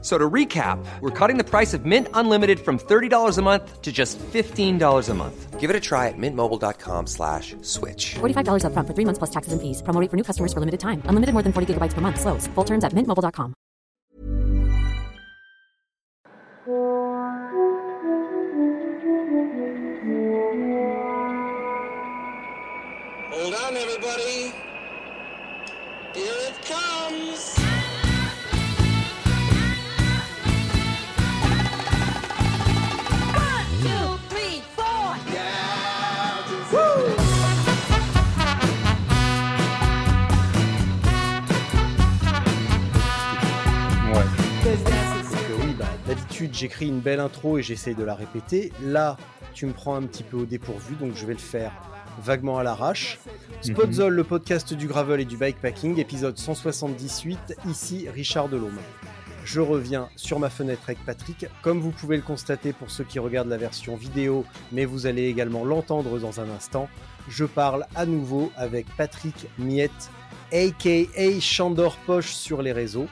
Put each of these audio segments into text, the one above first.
So to recap, we're cutting the price of Mint Unlimited from $30 a month to just $15 a month. Give it a try at mintmobile.com slash switch. $45 upfront for three months plus taxes and fees. Promo rate for new customers for limited time. Unlimited more than 40 gigabytes per month. Slows. Full terms at mintmobile.com. Hold on, everybody. Here it comes. D'habitude j'écris une belle intro et j'essaye de la répéter. Là, tu me prends un petit peu au dépourvu, donc je vais le faire vaguement à l'arrache. Spotzol, le podcast du gravel et du bikepacking, épisode 178. Ici Richard Delhomme. Je reviens sur ma fenêtre avec Patrick. Comme vous pouvez le constater pour ceux qui regardent la version vidéo, mais vous allez également l'entendre dans un instant, je parle à nouveau avec Patrick Miette, aka Chandor Poche sur les réseaux.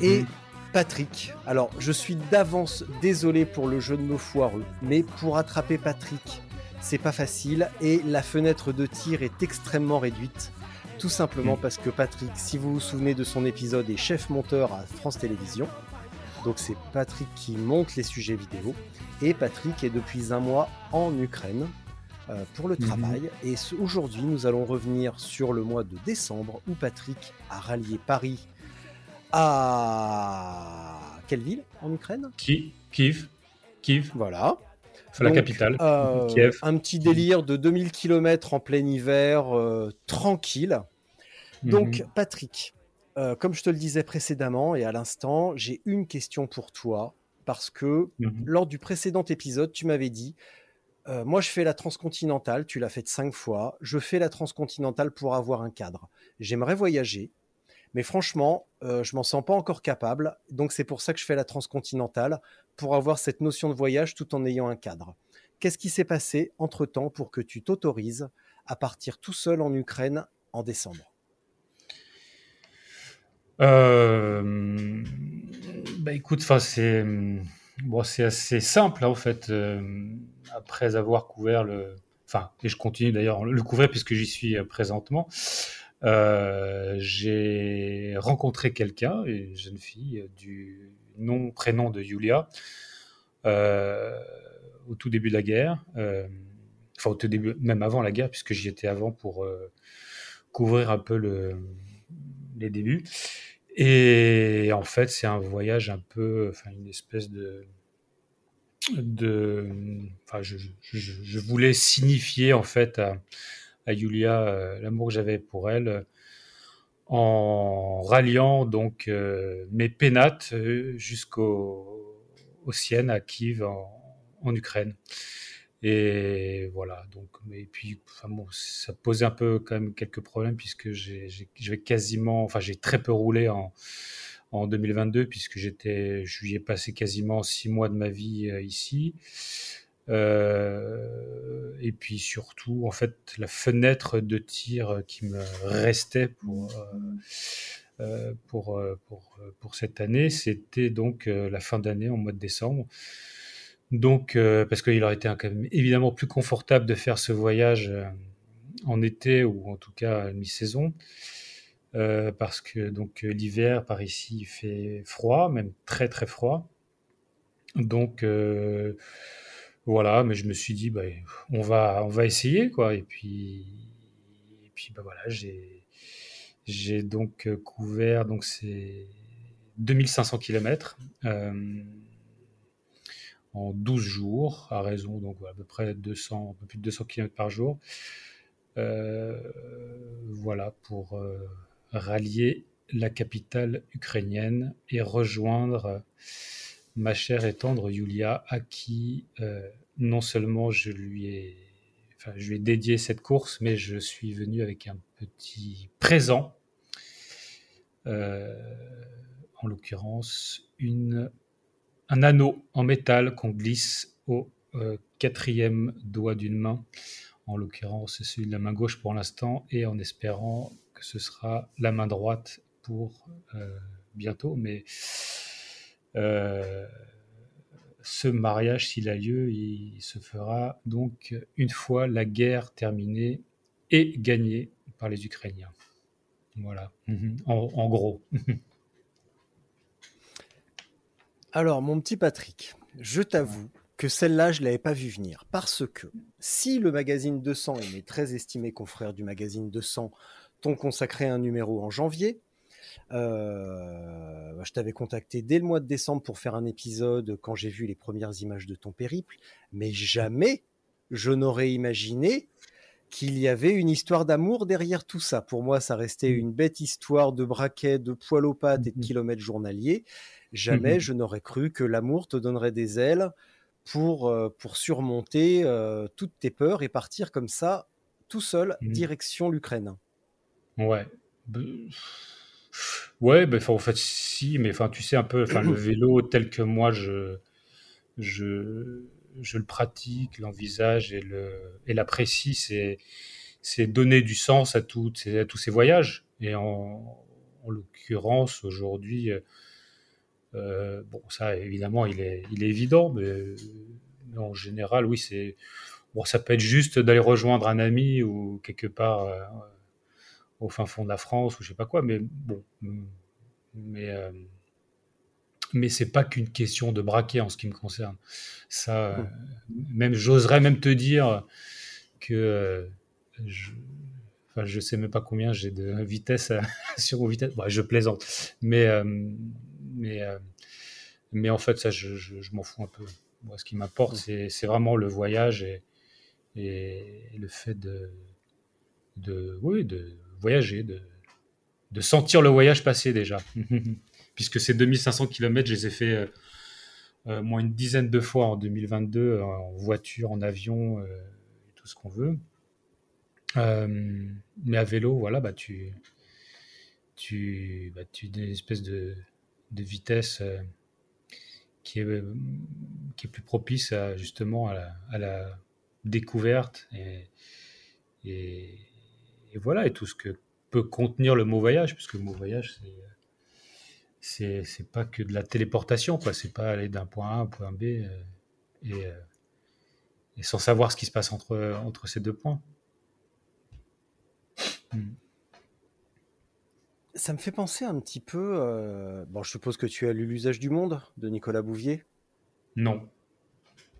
Et Patrick, alors je suis d'avance désolé pour le jeu de mots foireux, mais pour attraper Patrick, c'est pas facile et la fenêtre de tir est extrêmement réduite. Tout simplement parce que Patrick, si vous vous souvenez de son épisode, est chef monteur à France Télévisions. Donc c'est Patrick qui monte les sujets vidéo. Et Patrick est depuis un mois en Ukraine euh, pour le travail. Et aujourd'hui, nous allons revenir sur le mois de décembre où Patrick a rallié Paris à quelle ville en Ukraine? Ki- Kiev, Kiev, Voilà. enfin, la Donc, capitale, euh, Kiev. Un petit délire de 2000 km en plein hiver, euh, tranquille. Donc, Mhm. Patrick, euh, comme je te le disais précédemment et à l'instant, j'ai une question pour toi parce que Mhm. lors du précédent épisode, tu m'avais dit Moi, je fais la transcontinentale, tu l'as faite cinq fois. Je fais la transcontinentale pour avoir un cadre. J'aimerais voyager, mais franchement, euh, je m'en sens pas encore capable. Donc, c'est pour ça que je fais la transcontinentale, pour avoir cette notion de voyage tout en ayant un cadre. Qu'est-ce qui s'est passé entre temps pour que tu t'autorises à partir tout seul en Ukraine en décembre? Euh, bah écoute, c'est assez simple hein, en fait. euh, après avoir couvert le, enfin et je continue d'ailleurs le couvrir puisque j'y suis euh, présentement. Euh, j'ai rencontré quelqu'un, une jeune fille euh, du nom prénom de Yulia, euh, au tout début de la guerre. enfin au tout début, même avant la guerre puisque j'y étais avant pour couvrir un peu le, les débuts. Et en fait, c'est un voyage un peu, enfin, une espèce de. de enfin, je- je voulais signifier en fait à, à Yulia euh, l'amour que j'avais pour elle euh, en ralliant donc euh, mes pénates euh, jusqu'au aux siennes à Kiev en, Ukraine. Et voilà, donc, et puis, ça posait un peu quand même quelques problèmes puisque j'ai, quasiment, enfin, j'ai très peu roulé en, en 2022 puisque j'étais, ai passé quasiment six mois de ma vie ici. Euh, et puis surtout, en fait, la fenêtre de tir qui me restait pour, euh, euh, pour, pour, cette année, c'était donc la fin d'année, en mois de décembre. Donc, parce qu'il aurait été évidemment plus confortable de faire ce voyage en été ou en tout cas mi-saison, parce que donc l'hiver par ici il fait froid, même très très froid. Donc voilà, mais je me suis dit bah, on va on va essayer quoi. Et puis et puis bah voilà j'ai donc euh, couvert donc c'est 2500 km. Euh, en 12 jours, à raison donc à peu près 200, un plus de 200 km par jour. Euh, voilà pour rallier la capitale ukrainienne et rejoindre ma chère et tendre Yulia, à qui non seulement je lui ai, enfin, je lui ai dédié cette course, mais je suis venu avec un petit présent. Euh, en l'occurrence un anneau en métal qu'on glisse au euh, quatrième doigt d'une main. En l'occurrence, c'est celui de la main gauche pour l'instant, et en espérant que ce sera la main droite pour euh, bientôt. Mais ce mariage, s'il a lieu, il se fera donc une fois la guerre terminée et gagnée par les Ukrainiens. Voilà, en, gros. Alors, mon petit Patrick, je t'avoue que celle-là, je ne l'avais pas vu venir. Parce que si le magazine 200 et mes très estimés confrères du magazine 200 t'ont consacré un numéro en janvier, euh, je t'avais contacté dès le mois de décembre pour faire un épisode quand j'ai vu les premières images de ton périple, mais jamais je n'aurais imaginé qu'il y avait une histoire d'amour derrière tout ça. Pour moi, ça restait mmh. une bête histoire de braquet, de poil aux pattes et de mmh. kilomètres journaliers. Jamais mmh. je n'aurais cru que l'amour te donnerait des ailes pour, euh, pour surmonter euh, toutes tes peurs et partir comme ça, tout seul, direction l'Ukraine. Ouais. Ouais, ben, en fait, si, mais enfin, tu sais un peu, enfin, le vélo tel que moi je, je, je le pratique, l'envisage et le et l'apprécie, c'est c'est donner du sens à, à tous ces voyages. Et en, en l'occurrence, aujourd'hui, euh, bon, ça évidemment, il est, il est évident, mais, en général, oui, c'est bon, ça peut être juste d'aller rejoindre un ami ou quelque part. Euh, au fin fond de la France ou je sais pas quoi, mais bon, mais euh, mais c'est pas qu'une question de braquer en ce qui me concerne. Ça, euh, même j'oserais même te dire que euh, je, enfin, je sais même pas combien j'ai de vitesse sur mon vitesse. je plaisante, mais mais mais en fait ça, je, je, m'en fous un peu. Moi, ce qui m'apporte, c'est vraiment le voyage et, et le fait de de oui de voyager, de, de sentir le voyage passer déjà. Puisque ces 2500 km, je les ai fait euh, euh, moins une dizaine de fois en 2022, euh, en voiture, en avion, tout ce qu'on veut. mais à vélo, voilà, bah, tu, tu, bah, tu une espèce de, de vitesse qui, est, qui est plus propice à, justement à la, découverte et et voilà, et tout ce que peut contenir le mot voyage, puisque le mot voyage, c'est c'est pas que de la téléportation, quoi. C'est pas aller d'un point A à un point B euh, et, euh, et, sans savoir ce qui se passe entre, entre ces deux points. Hmm. Ça me fait penser un petit peu. Euh, bon, je suppose que tu as lu L'usage du monde de Nicolas Bouvier. Non.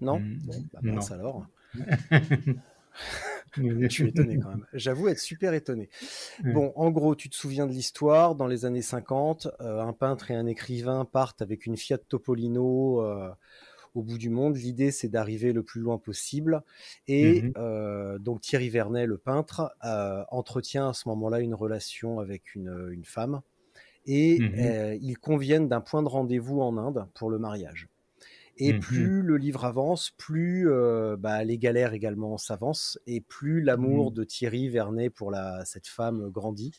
Non? Hmm. Bon, bah, non. alors. je suis étonné quand même. J'avoue être super étonné. Bon, en gros, tu te souviens de l'histoire. Dans les années 50, euh, un peintre et un écrivain partent avec une Fiat Topolino euh, au bout du monde. L'idée, c'est d'arriver le plus loin possible. Et mhm. euh, donc Thierry Vernet, le peintre, entretient à ce moment-là une relation avec une, femme. Et mhm. ils conviennent d'un point de rendez-vous en Inde pour le mariage. Et mmh plus le livre avance, plus euh, bah, les galères également s'avancent, et plus l'amour mmh. de Thierry Vernet pour la, cette femme grandit,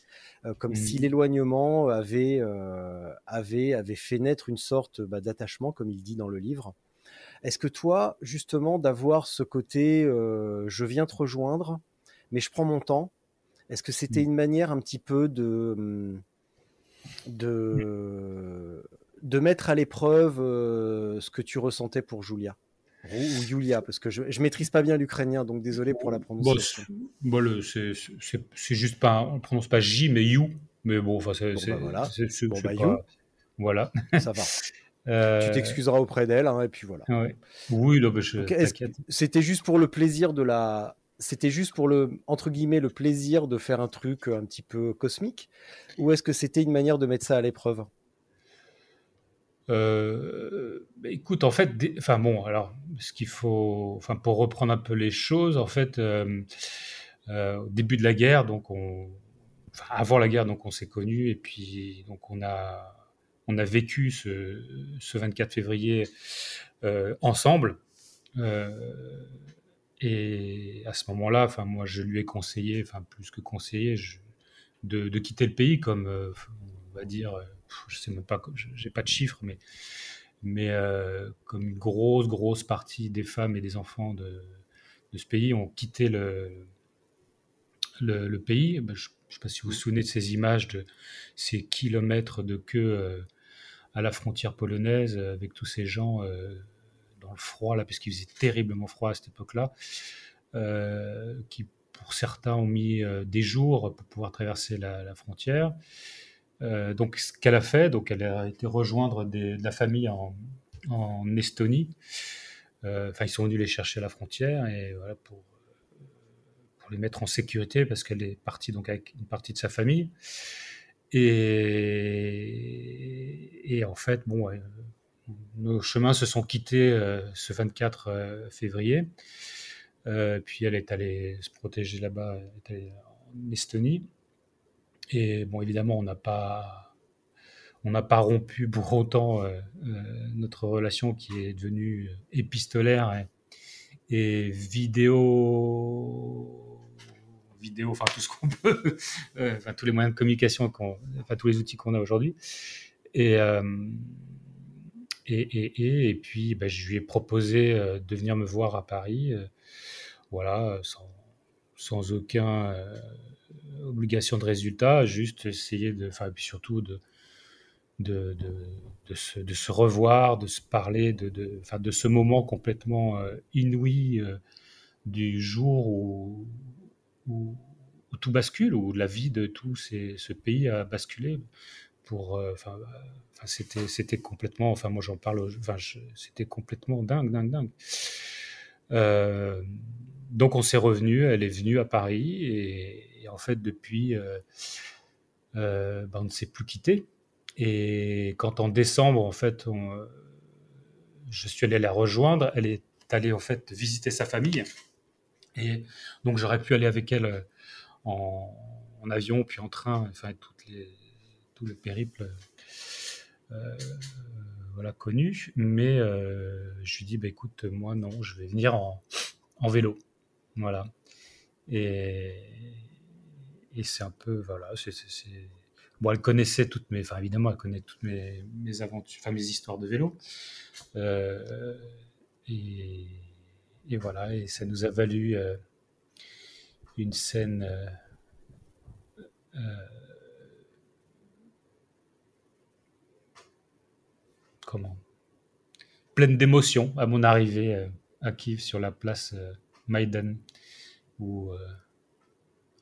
euh, comme si mmh. l'éloignement avait, euh, avait, avait fait naître une sorte bah, d'attachement, comme il dit dans le livre. Est-ce que toi, justement, d'avoir ce côté je viens te rejoindre, mais je prends mon temps, est-ce que c'était une manière un petit peu de de de mettre à l'épreuve euh, ce que tu ressentais pour Julia ou, Julia, parce que je, ne maîtrise pas bien l'ukrainien, donc désolé pour la prononciation. Bon, bon c'est juste pas, on prononce pas J, mais You, mais bon, enfin, c'est bon, bah voilà. Bon, bah, you. voilà. Ça va. Euh... Tu t'excuseras auprès d'elle, hein, et puis voilà. Ouais. Oui, c'était juste pour le plaisir de la, c'était juste pour le entre guillemets le plaisir de faire un truc un petit peu cosmique, ou est-ce que c'était une manière de mettre ça à l'épreuve? Euh, bah, écoute, en fait, enfin bon, alors ce qu'il faut, enfin pour reprendre un peu les choses, en fait, euh, euh, au début de la guerre, donc on, enfin, avant la guerre, donc on s'est connus et puis donc on a, on a vécu ce, ce 24 février ensemble. et à ce moment-là, enfin moi, je lui ai conseillé, enfin plus que conseillé, de, de, quitter le pays, comme on va dire je sais même pas, j'ai pas de chiffres, mais, mais comme une grosse, grosse partie des femmes et des enfants de, ce pays ont quitté le, le, pays. Ben, je ne sais pas si vous vous souvenez de ces images de ces kilomètres de queue à la frontière polonaise avec tous ces gens dans le froid, là, parce faisait terriblement froid à cette époque-là, qui pour certains ont mis des jours pour pouvoir traverser la, frontière. Donc, ce qu'elle a fait, donc elle a été rejoindre de la famille en, Estonie. Enfin, ils sont venus les chercher à la frontière et voilà pour les mettre en sécurité parce qu'elle est partie donc avec une partie de sa famille. Et, en fait, bon, nos chemins se sont quittés euh, ce 24 euh, février. Euh, puis elle est allée se protéger là-bas, en Estonie. Et bon, évidemment, on n'a pas, pas rompu pour autant notre relation qui est devenue épistolaire et, vidéo, vidéo, enfin tout ce qu'on peut, enfin tous les moyens de communication, enfin tous les outils qu'on a aujourd'hui. Et et, et, et, puis, bah, je lui ai proposé euh, de venir me voir à Paris, euh, voilà, sans, sans aucune euh, obligation de résultat, juste essayer de, enfin, puis surtout de, de, de, de, se, de, se, revoir, de se parler, de, de, enfin, de ce moment complètement inouï du jour où, où, tout bascule, où la vie de tout ce pays a basculé pour, enfin, c'était, c'était complètement, enfin moi j'en parle, enfin c'était complètement dingue, dingue, dingue. Euh, donc on s'est revenu, elle est venue à Paris et, en fait depuis, euh, euh, ben, on ne s'est plus quitté. Et quand en décembre en fait, on, je suis allé la rejoindre, elle est allée en fait visiter sa famille et donc j'aurais pu aller avec elle en, avion puis en train, enfin toutes les, tout le périple euh, voilà, connu. Mais euh, je lui dis, bah, écoute, moi, non, je vais venir en, en vélo. Voilà. Et, et c'est un peu, voilà, c'est. Bon, elle connaissait toutes mes, enfin évidemment, elle connaît toutes mes, aventures, enfin mes histoires de vélo. Euh, et, voilà, et ça nous a valu une scène pleine d'émotion à mon arrivée euh, à Kiev sur la place euh, Maïdan, où euh,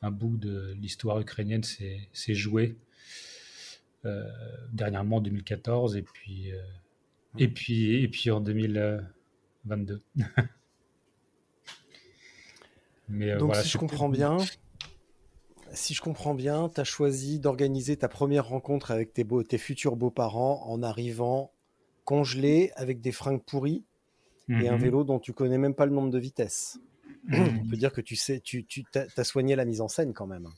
un bout de l'histoire ukrainienne s'est joué dernièrement en 2014 et puis, et puis, et puis en 2022. Mais, Donc si je comprends bien, si je comprends bien, tu as choisi d'organiser ta première rencontre avec tes, beaux, tes futurs beaux-parents en arrivant congelé avec des fringues pourries et un mhm. vélo dont tu connais même pas le nombre de vitesses. On peut dire que tu sais, tu, tu as soigné la mise en scène quand même.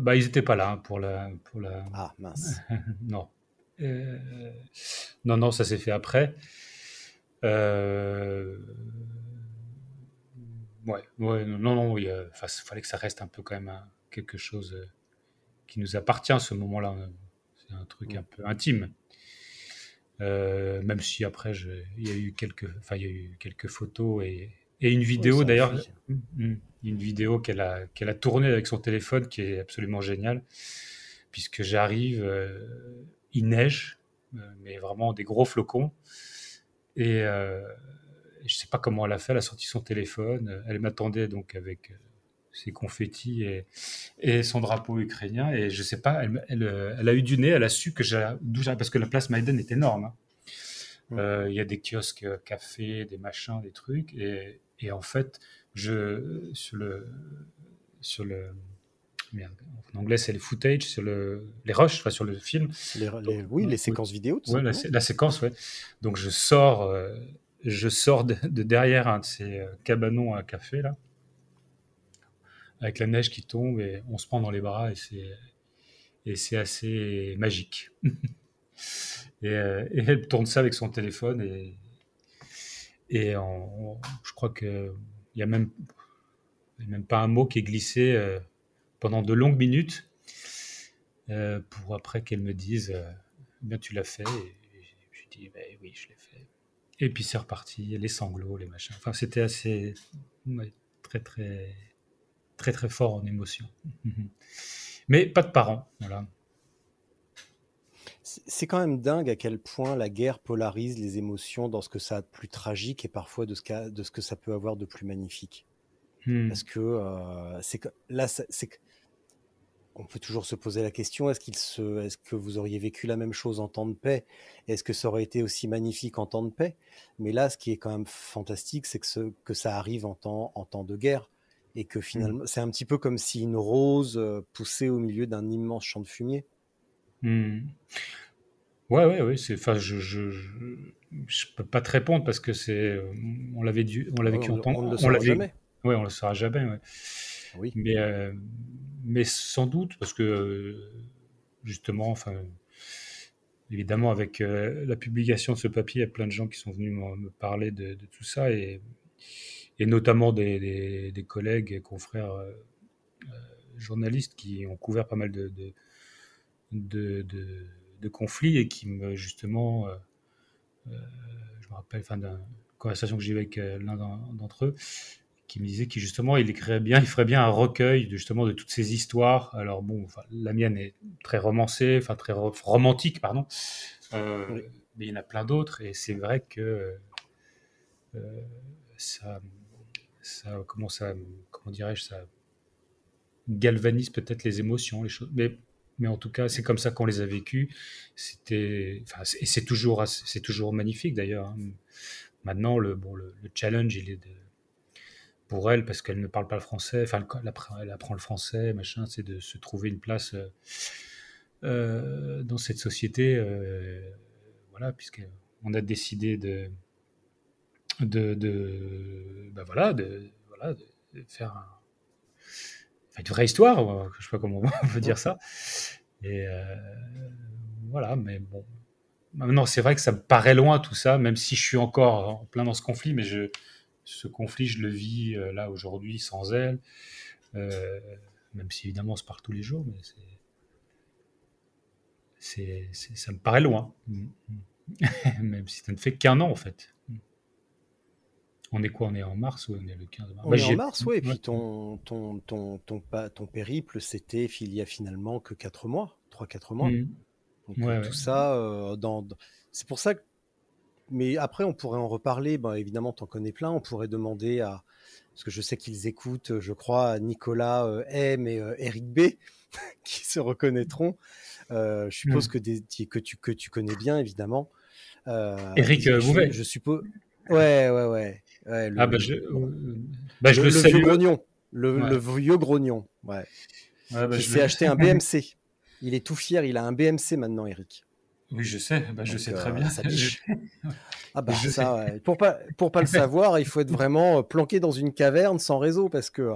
Bah, ils n'étaient pas là hein, pour la, pour la. Ah mince. non. Euh, non, non, ça s'est fait après. Euh... Ouais, ouais, non, non, il fallait que ça reste un peu quand même hein, quelque chose euh, qui nous appartient à ce moment-là. C'est un truc un peu intime. Euh, même si après, il y a eu quelques, enfin, il y a eu quelques photos et, et une vidéo d'ailleurs, mm, mm, une vidéo qu'elle a, qu'elle a tournée avec son téléphone qui est absolument géniale, puisque j'arrive, euh, il neige, euh, mais vraiment des gros flocons, et je sais pas comment elle a fait, elle a sorti son téléphone, elle m'attendait donc avec ses confettis et, et, son drapeau ukrainien. Et je sais pas, elle, elle, a eu du nez, elle a su que d'où parce que la place Maïden est énorme. Hein. Euh, il y a des kiosques euh, café, des machins, des trucs. Et, et en fait, je, sur le, sur le, en anglais c'est les footage, sur le, les rushs, enfin sur le film. oui, les séquences vidéo. Ouais, la, séquence, ouais. Donc je sors, euh, je sors de, de, derrière un de ces cabanons à café là avec la neige qui tombe et on se prend dans les bras et c'est et c'est assez magique. Euh, et, elle tourne ça avec son téléphone et et je crois que il y a même pas un mot qui est glissé euh, pendant de longues minutes euh, pour après qu'elle me dise eh bien tu l'as fait. Et, je dis, bah oui, je l'ai fait. Et puis c'est reparti, les sanglots, les machins. Enfin, c'était assez, très, très, très, très fort en émotion. Mais pas de parents, voilà. C'est quand même dingue à quel point la guerre polarise les émotions dans ce que ça a de plus tragique et parfois de ce, de ce que ça peut avoir de plus magnifique. Hmm. Parce que euh, c'est là, c'est on peut toujours se poser la question est-ce qu'il se, est-ce que vous auriez vécu la même chose en temps de paix? Est-ce que ça aurait été aussi magnifique en temps de paix? Mais là, ce qui est quand même fantastique, c'est que, ce, que ça arrive en temps, en temps de guerre et que finalement, hmm. c'est un petit peu comme si une rose euh, poussait au milieu d'un immense champ de fumier. Hmm. Ouais, ouais, ouais. C'est, enfin, je, je, je, peux pas te répondre parce que c'est, on l'avait dû, on l'a vécu en temps. On ne le saura jamais. Ouais, on le saura jamais. Ouais. Oui. Mais, euh, mais sans doute parce que justement, enfin, évidemment, avec euh, la publication de ce papier, il y a plein de gens qui sont venus me, parler de, tout ça et, et notamment des, des, collègues et confrères euh, journalistes qui ont couvert pas mal de, de, de conflits et qui me justement, euh, euh, je me rappelle, enfin, d'une conversation que j'ai eue avec euh, l'un d'entre eux, qui me disait qu'il justement il écrirait bien, il ferait bien un recueil de, justement de toutes ces histoires. Alors bon, enfin, la mienne est très romancée, enfin très romantique, pardon, mais il y en a plein d'autres et c'est vrai que ça, ça, comment ça, comment dirais-je, ça galvanise peut-être les émotions, les choses. Mais mais en tout cas, c'est comme ça qu'on les a vécus. C'était, enfin, et c'est toujours, c'est toujours magnifique d'ailleurs. Hein. Maintenant, le, bon, le, challenge, il est pour elle, parce qu'elle ne parle pas le français, enfin, elle apprend, elle apprend le français, machin, c'est de se trouver une place euh, euh dans cette société, euh, voilà, puisqu'on a décidé de, de, de ben voilà, de, voilà, de faire un, une vraie histoire, je sais pas comment on peut dire ça. Et euh, voilà, mais bon. Maintenant, c'est vrai que ça me paraît loin tout ça, même si je suis encore en plein dans ce conflit, mais je, ce conflit, je le vis euh, là aujourd'hui sans elle. Euh, même si évidemment on se parle tous les jours, mais c'est, ça me paraît loin. même si ça ne fait qu'un an en fait. On est quoi On est en mars ou on est le 15 mars On est en mars, oui. Et puis ton, ton, ton, ton, ton périple, c'était il y a finalement que 4 mois, 3-4 mois. Mmh. Donc euh, tout ça, euh, dans... c'est pour ça que. Mais après, on pourrait en reparler. Ben, évidemment, tu en connais plein. On pourrait demander à. Parce que je sais qu'ils écoutent, je crois, Nicolas euh, M et Eric B, qui se reconnaîtront. je suppose mmh. que, des, que, tu, que tu connais bien, évidemment. Eric Bouvet. Je suppose. Ouais, ouais, ouais. Ouais le, ah bah je, bah je le, le, le vieux grognon. Le, ouais. le, vieux grognon. Ouais. ouais bah il s'est acheté un BMC. Il est tout fier. Il a un BMC maintenant, Eric. Oui, je sais. Bah, je Donc, sais très euh, bien. Ça ah bah je ça, ouais. pour pas pour pas le savoir, il faut être vraiment euh, planqué dans une caverne sans réseau parce que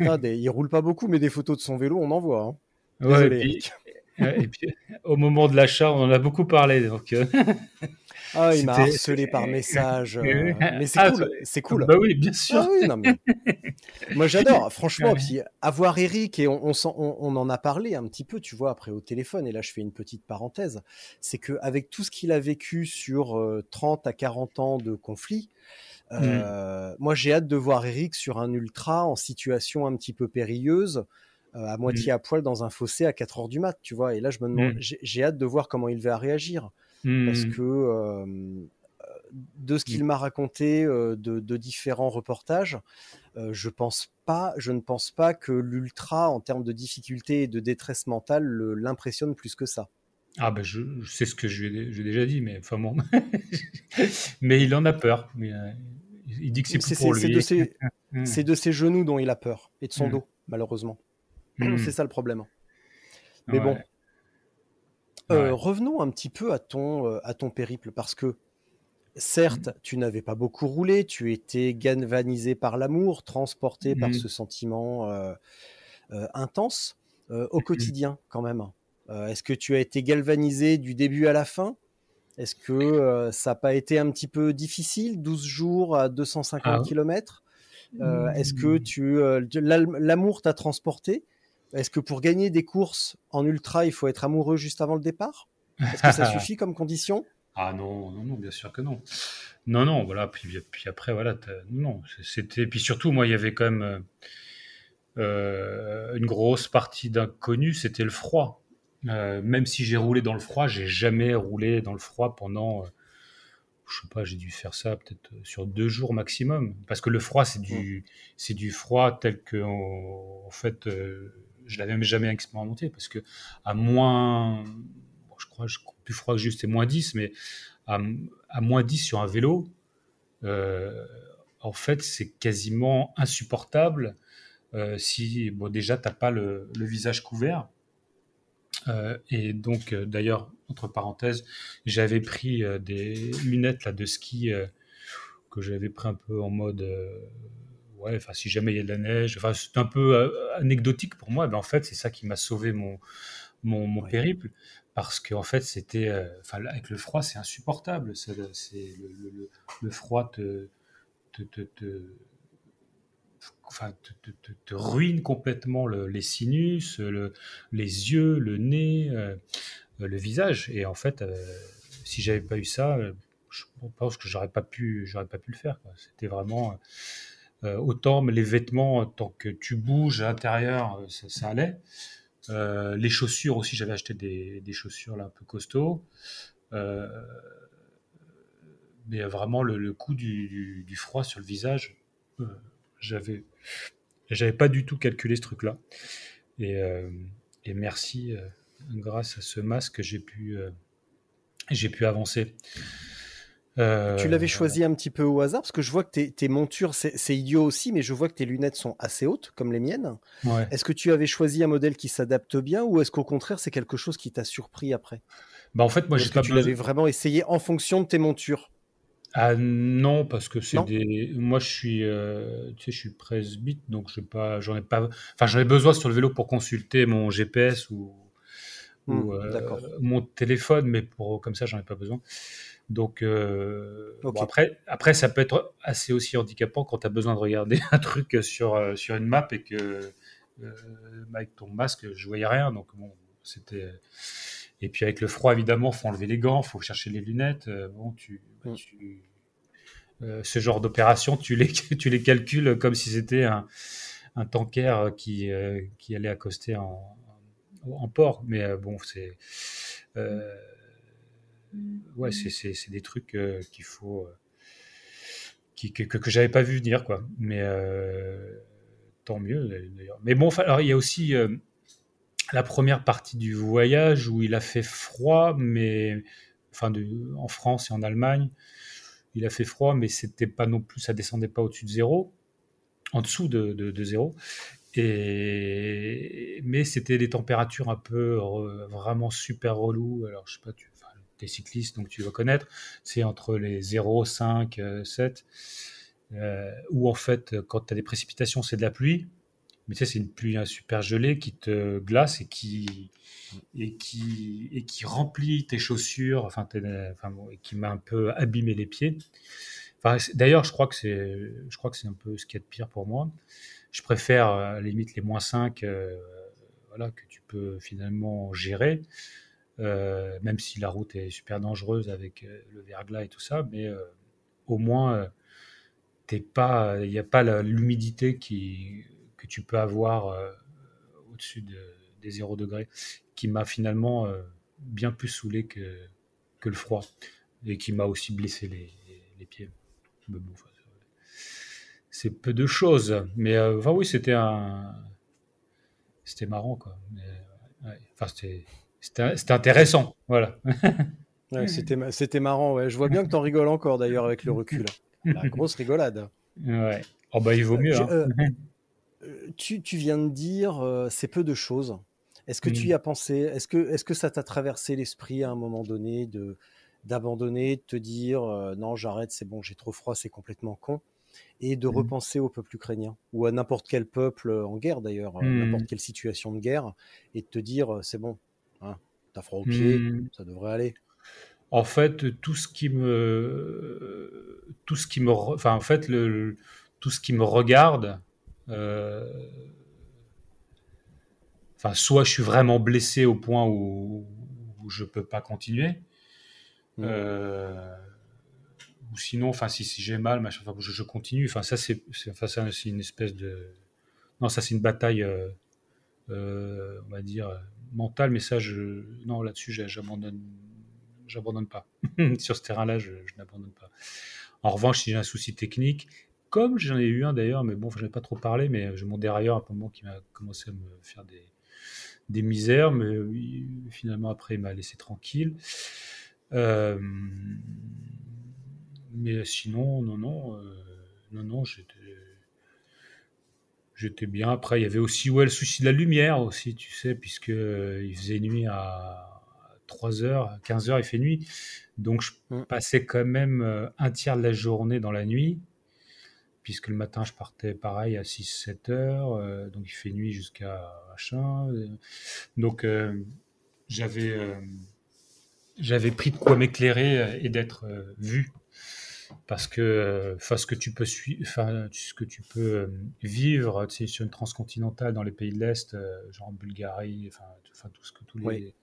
euh, des, il roule pas beaucoup, mais des photos de son vélo, on en voit. Hein. Désolé, ouais, et, puis, et puis, au moment de l'achat, on en a beaucoup parlé. Donc, ah, il m'a harcelé par message. Euh, mais c'est ah, cool, c'est cool. Bah oui, bien sûr. Ah, oui, non, mais... Moi, j'adore. Franchement, puis avoir Eric et on, on, on, en a parlé un petit peu, tu vois, après au téléphone. Et là, je fais une petite parenthèse. C'est que avec tout ce qu'il a vécu sur 30 euh, à 40 ans de conflit, euh, mm. moi, j'ai hâte de voir Eric sur un ultra en situation un petit peu périlleuse. Euh, à moitié mm. à poil dans un fossé à 4 heures du mat, tu vois. Et là, je me demande, mm. j'ai hâte de voir comment il va réagir. Parce que euh, de ce qu'il m'a raconté euh, de, de, différents reportages, je pense pas, je ne pense pas que l'ultra, en termes de difficulté et de détresse mentale, l'impressionne plus que ça. Ah ben je, je sais ce que j'ai déjà dit, mais enfin bon. mais il en a peur. Mais, il dit que c'est pour lui. C'est de, ses genoux dont il a peur et de son dos, malheureusement. C'est ça le problème. Mais bon. Euh, revenons un petit peu à ton, euh, à ton périple, parce que certes, hmm. tu n'avais pas beaucoup roulé, tu étais galvanisé par l'amour, transporté par hmm. ce sentiment euh, intense au quotidien quand même. Est-ce que tu as été galvanisé du début à la fin? Est-ce que ça n'a pas été un petit peu difficile, 12 jours à 250 km Est-ce que tu l'amour t'a transporté? Est-ce que pour gagner des courses en ultra, il faut être amoureux juste avant le départ? Est-ce que ça suffit comme condition? Ah non, non, non, bien sûr que non. Non, non, voilà. Puis, puis après, voilà, non, c'était. Puis surtout, moi, il y avait quand même euh, une grosse partie d'inconnu, c'était le froid. Euh, même si j'ai roulé dans le froid, j'ai jamais roulé dans le froid pendant. Euh, je sais pas, j'ai dû faire ça peut-être sur deux jours maximum, parce que le froid, c'est du, mmh. c'est du froid tel que, en, fait, je l'avais jamais expérimenté, parce que à moins, je crois, je, plus froid que juste, c'est moins 10, mais à, à, moins 10 sur un vélo, en fait, c'est quasiment insupportable euh, si bon, déjà tu n'as pas le, visage couvert. Euh, et donc, euh, d'ailleurs, entre parenthèses, j'avais pris des lunettes là, de ski que j'avais pris un peu en mode ouais, enfin, si jamais il y a de la neige, enfin, c'est un peu anecdotique pour moi. Ben, en fait, c'est ça qui m'a sauvé mon, mon, périple. Parce qu'en fait, c'était, enfin, avec le froid, c'est insupportable. C'est, le, le, froid te, te, te, enfin, te, ruine complètement les sinus, le, les yeux, le nez, euh, le visage. Et en fait, euh, si j'avais pas eu ça, euh, je pense que j'aurais pas pu, j'aurais pas pu le faire. C'était vraiment autant les vêtements, tant que tu bouges à l'intérieur, ça, allait. les chaussures aussi, j'avais acheté des, chaussures un peu costauds. mais vraiment le, le coup du, froid sur le visage, j'avais, pas du tout calculé ce truc-là. Et, euh, merci, euh, grâce à ce masque, euh, j'ai pu avancer. Tu l'avais choisi un petit peu au hasard parce que je vois que tes, tes montures, c'est idiot aussi, mais je vois que tes lunettes sont assez hautes, comme les miennes. Est-ce que tu avais choisi un modèle qui s'adapte bien ou est-ce qu'au contraire c'est quelque chose qui t'a surpris après? Bah en fait, moi, j'ai pas. Tu l'avais vraiment essayé en fonction de tes montures? Ah non, parce que c'est des. Moi, je suis, euh, tu sais, je suis presbyte, donc je pas, j'en ai pas. Enfin, j'en ai besoin sur le vélo pour consulter mon GPS ou, hmm, euh, mon téléphone, mais pour comme ça, j'en ai pas besoin. Donc euh, après, après, ça peut être assez aussi handicapant quand tu as besoin de regarder un truc sur sur une map et que avec ton masque, je voyais rien. Donc bon, c'était. Et puis avec le froid, évidemment, faut enlever les gants, faut chercher les lunettes. bon, tu, bah, mm. Euh, ce genre d'opération, tu les, tu les calcules comme si c'était un, un tanker qui, euh, qui allait accoster en, en port. Mais euh, bon, c'est ouais, c'est des trucs qu'il faut qui, que, que, j'avais pas vu venir quoi. Mais tant mieux d'ailleurs. Mais bon, alors il y a aussi la première partie du voyage où il a fait froid, mais enfin de, en France et en Allemagne il a fait froid, mais c'était pas non plus, ça descendait pas au-dessus de zéro, en dessous de, de, zéro. Et, mais c'était des températures un peu vraiment super relou. Alors, je sais pas, tu es cycliste, donc tu vas connaître. C'est entre les 0, 5, 7. où en fait, quand tu as des précipitations, c'est de la pluie. Mais c'est une pluie super gelée qui te glace et qui, et qui, et qui remplit tes chaussures, enfin, enfin et qui m'a un peu abîmé les pieds. D'ailleurs, je crois que c'est, je crois que c'est un peu ce qui est de pire pour moi. Je préfère à la limite les moins 5 euh, voilà, que tu peux finalement gérer, euh, même si la route est super dangereuse avec euh, le verglas et tout ça, mais au moins, il n'y a pas l'humidité que tu peux avoir au-dessus de, des 0 degrés qui m'a finalement euh, bien plus saoulé que, que le froid et qui m'a aussi blessé les, les pieds. c'est peu de choses, mais euh, enfin oui, c'était marrant quoi. enfin, c'était, c'était, intéressant, voilà. c'était, c'était marrant, ouais. Je vois bien que tu en rigoles encore d'ailleurs avec le recul. La grosse rigolade. Ouais. Oh bah il vaut mieux. Hein. Euh, tu, tu, viens de dire c'est peu de choses. Est-ce que tu y mmh. as pensé? Est-ce que, est que ça t'a traversé l'esprit à un moment donné de d'abandonner, de te dire non, j'arrête, c'est bon, j'ai trop froid, c'est complètement con, et de mmh. repenser au peuple ukrainien? Ou à n'importe quel peuple en guerre d'ailleurs, n'importe mmh. quelle situation de guerre, et de te dire c'est bon, hein, t'as froid au pied, ça devrait aller. En fait, tout ce qui me, tout ce qui me, enfin en fait le, tout ce qui me regarde. Euh, Enfin, soit je suis vraiment blessé au point où, où je peux pas continuer. Mm. Euh, ou sinon, enfin, si, si j'ai mal, machin, je, je continue. Enfin, ça, c'est enfin, ça, c'est une espèce de. Non, ça, c'est une bataille, euh, euh, on va dire, euh, mentale, mais ça, je. Non, là-dessus, j'a- j'abandonne. J'abandonne pas. Sur ce terrain-là, je, n'abandonne pas. En revanche, si j'ai un souci technique, comme j'en ai eu un d'ailleurs, mais bon, je n'ai pas trop parlé, mais j'ai mon dérailleur à un moment qui m'a commencé à me faire des, des misères, mais finalement, après, il m'a laissé tranquille. Euh, mais sinon, non, non, euh, non, non, j'étais, j'étais bien. Après, il y avait aussi ouais, le souci de la lumière aussi, tu sais, puisque euh, il faisait nuit à 3h, à 15h, il fait nuit. Donc, je Mm. passais quand même euh, un tiers de la journée dans la nuit, puisque le matin, je partais pareil à 6-7 heures, euh, donc il fait nuit jusqu'à machin. donc, euh, j'avais, euh, j'avais pris de quoi m'éclairer et d'être euh, vu parce que enfin, ce que tu peux enfin ce que tu peux euh, vivre tu sais, sur une transcontinentale dans les pays de l'est euh, genre en Bulgarie enfin tout, enfin, tout ce que tous les Oui.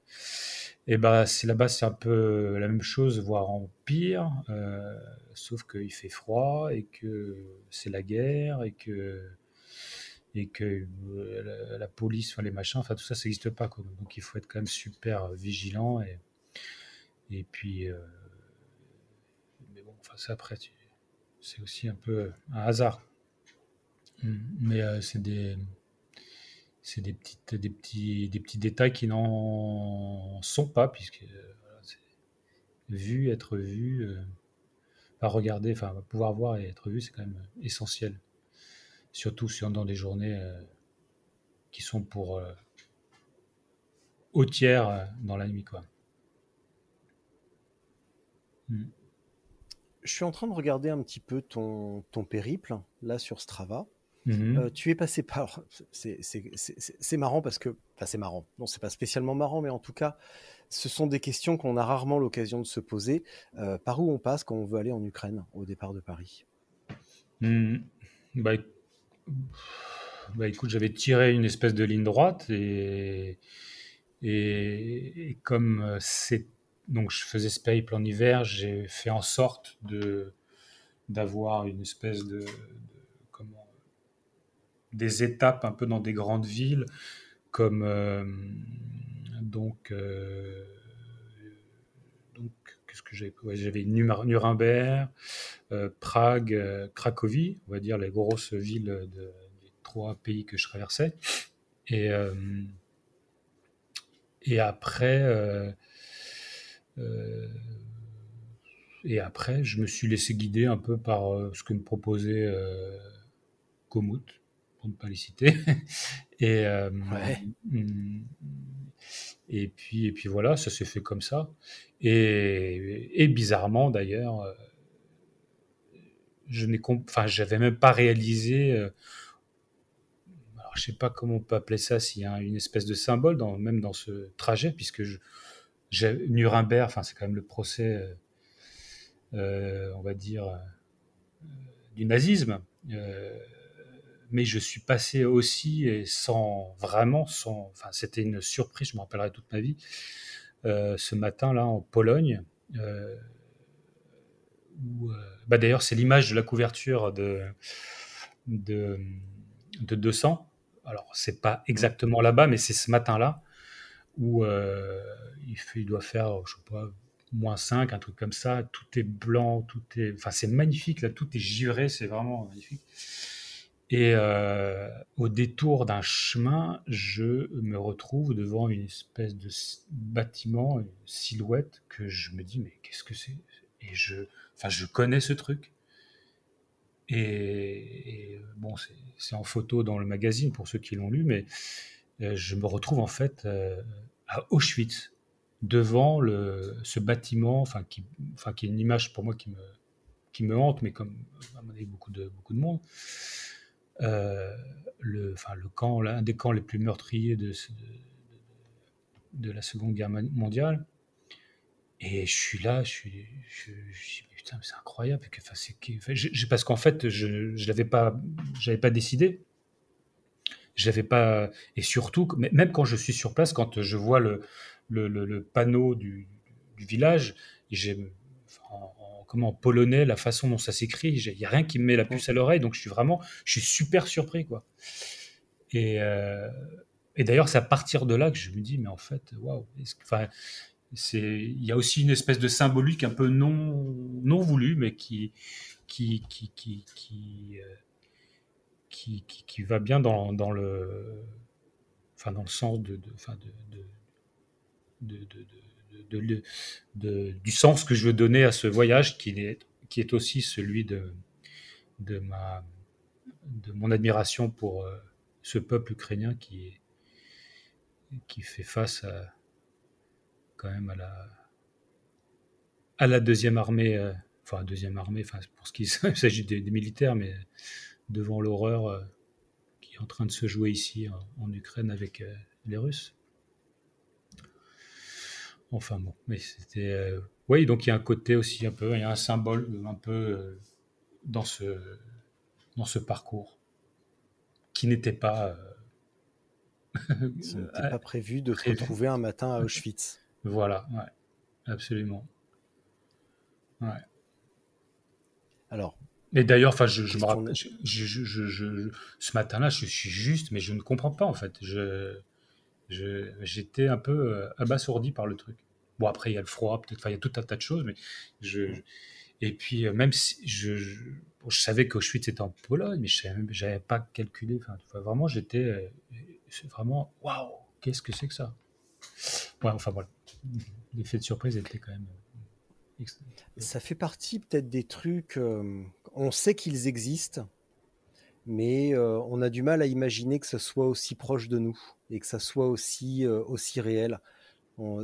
et bah c'est là-bas c'est un peu la même chose voire en pire euh, sauf qu'il fait froid et que c'est la guerre et que et que euh, la, la police enfin les machins enfin tout ça ça n'existe pas quoi. donc il faut être quand même super vigilant et et puis euh, après, tu- c'est aussi un peu un hasard. Mm. Mais euh, c'est des, c'est des petites, des petits, des petits détails qui n'en sont pas, puisque euh, c'est- vu, être vu, euh, enfin, regarder, enfin pouvoir voir et être vu, c'est quand même essentiel. Surtout sur, dans des journées qui sont pour au tiers dans la nuit, quoi. Mm. Je suis en train de regarder un petit peu ton, ton périple, là, sur Strava. Mhm. Euh, tu es passé par. C'est marrant parce que. Enfin, c'est marrant. Non, c'est pas spécialement marrant, mais en tout cas, ce sont des questions qu'on a rarement l'occasion de se poser. Euh, par où on passe quand on veut aller en Ukraine au départ de Paris? Hmm. Bah, éc- bah, écoute, j'avais tiré une espèce de ligne droite et, et, et comme c'est donc je faisais ce périple en hiver, j'ai fait en sorte de d'avoir une espèce de, comment des étapes un peu dans des grandes villes comme euh, donc euh, donc qu'est-ce que j'avais j'avais Nuremberg euh, Prague, Cracovie, on va dire les grosses villes de- des trois pays que je traversais. Et, et après, et après, je me suis laissé guider un peu par euh, ce que me proposait euh, Komoot, pour ne pas les citer. et, euh, Ouais. mm, et puis, et puis voilà, ça s'est fait comme ça. Et, et bizarrement d'ailleurs, euh, je n'ai comp- enfin, j'avais même pas réalisé. euh, alors, je sais pas comment on peut appeler ça, s'il y a une espèce de symbole, dans, même dans ce trajet, puisque je, Nuremberg, enfin, c'est quand même le procès, euh, euh, on va dire, euh, du nazisme. Mais je suis passé aussi, et sans vraiment, sans, c'était une surprise, je me rappellerai toute ma vie, ce matin-là en Pologne. bah d'ailleurs, c'est l'image de la couverture de, de, de 200. Alors, c'est pas exactement là-bas, mais c'est ce matin-là où euh, il, doit faire, je sais pas, moins 5, un truc comme ça. Tout est blanc, tout est. Enfin, c'est magnifique, là, tout est givré, c'est vraiment magnifique. Et euh, au détour d'un chemin, je me retrouve devant une espèce de bâtiment, une silhouette, que je me dis, mais qu'est-ce que c'est? Et je, enfin, je connais ce truc. Et, et, bon, c'est en photo dans le magazine pour ceux qui l'ont lu, mais je me retrouve en fait euh, à Auschwitz, devant ce bâtiment, enfin qui, est une image pour moi qui me, hante, mais comme beaucoup de beaucoup de monde. Euh, le, camp, l'un des camps les plus meurtriers de, la Seconde Guerre mon- mondiale. Et je suis là, je suis, je, je mais putain, c'est incroyable. je- je- parce qu'en fait, je, je l'avais pas, j'avais pas décidé. Je l'avais pas, et surtout, même quand je suis sur place, quand je vois le, panneau du, village. J'ai, comment, en polonais, la façon dont ça s'écrit, il n'y a rien qui me met la puce à l'oreille. Donc je suis vraiment, je suis super surpris. Quoi. Et, euh, d'ailleurs, c'est à partir de là que je me dis, mais en fait, waouh, enfin, il y a aussi une espèce de symbolique un peu non, non voulue, mais qui, qui, qui, qui, qui, euh, qui, va bien dans, dans le, enfin, dans le sens de, de, de, de, de, du sens que je veux donner à ce voyage, qui est, qui est aussi celui de, de, ma, de mon admiration pour euh, ce peuple ukrainien qui, qui fait face à, quand même à la, à la deuxième armée, euh, enfin deuxième armée, enfin pour ce qui s'agit des, des militaires, mais devant l'horreur euh, qui est en train de se jouer ici en, en Ukraine avec euh, les Russes. Enfin bon, mais c'était, euh, oui, donc il y a un côté aussi un peu, il y a un symbole un peu dans ce dans ce parcours qui n'était pas Ce n'était pas prévu de prévu. retrouver un matin à Auschwitz. Voilà, ouais, absolument. Ouais. Alors, Et d'ailleurs, enfin, je, je me rappelle, je- ce matin-là, je suis juste, mais je ne comprends pas en fait. Je, je- j'étais un peu euh, abasourdi par le truc. Bon, après, il y a le froid, peut-être, enfin, il y a tout un tas de choses, mais je. je- et puis, euh, même si je, je, je savais qu'Auschwitz était en Pologne, mais je j'avais pas calculé. Enfin, vraiment, j'étais, euh, vraiment, waouh, qu'est-ce que c'est que ça? Ouais, enfin voilà. L'effet de surprise était quand même. ça fait partie peut-être des trucs. euh, on sait qu'ils existent, mais euh, on a du mal à imaginer que ce soit aussi proche de nous et que ça soit aussi, euh, aussi réel.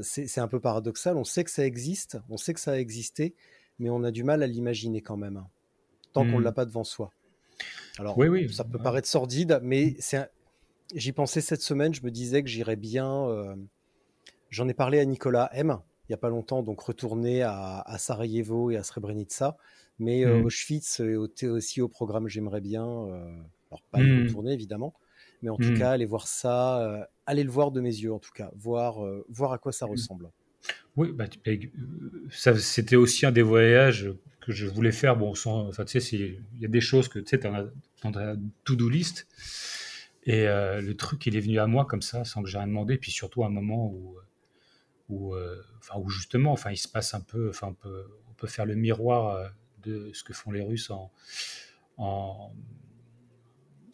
C'est un peu paradoxal. On sait que ça existe, on sait que ça a existé, mais on a du mal à l'imaginer quand même, hein, tant qu'on ne Hmm. l'a pas devant soi. Alors, Oui, oui. ça peut Ouais. paraître sordide, mais un- j'y pensais cette semaine. Je me disais que j'irais bien. euh, J'en ai parlé à Nicolas M. il n'y a pas longtemps, donc retourner à, à Sarajevo et à Srebrenica. Mais euh, Mhm. Auschwitz est était aussi au programme. J'aimerais bien. euh, alors, pas y Mhm. retourner évidemment, mais en tout Mhm. cas, aller voir ça, euh, aller le voir de mes yeux en tout cas, voir, euh, voir à quoi ça ressemble. Oui, bah, euh, c'était aussi un des voyages que je voulais faire. Bon, sans, enfin, tu sais, il y a des choses que tu sais, dans ta to-do list. Et euh, le truc, il est venu à moi comme ça, sans que j'ai rien demandé. Puis surtout à un moment où, où, euh, enfin, justement, enfin, il se passe un peu, enfin, on peut, faire le miroir euh, de ce que font les Russes en,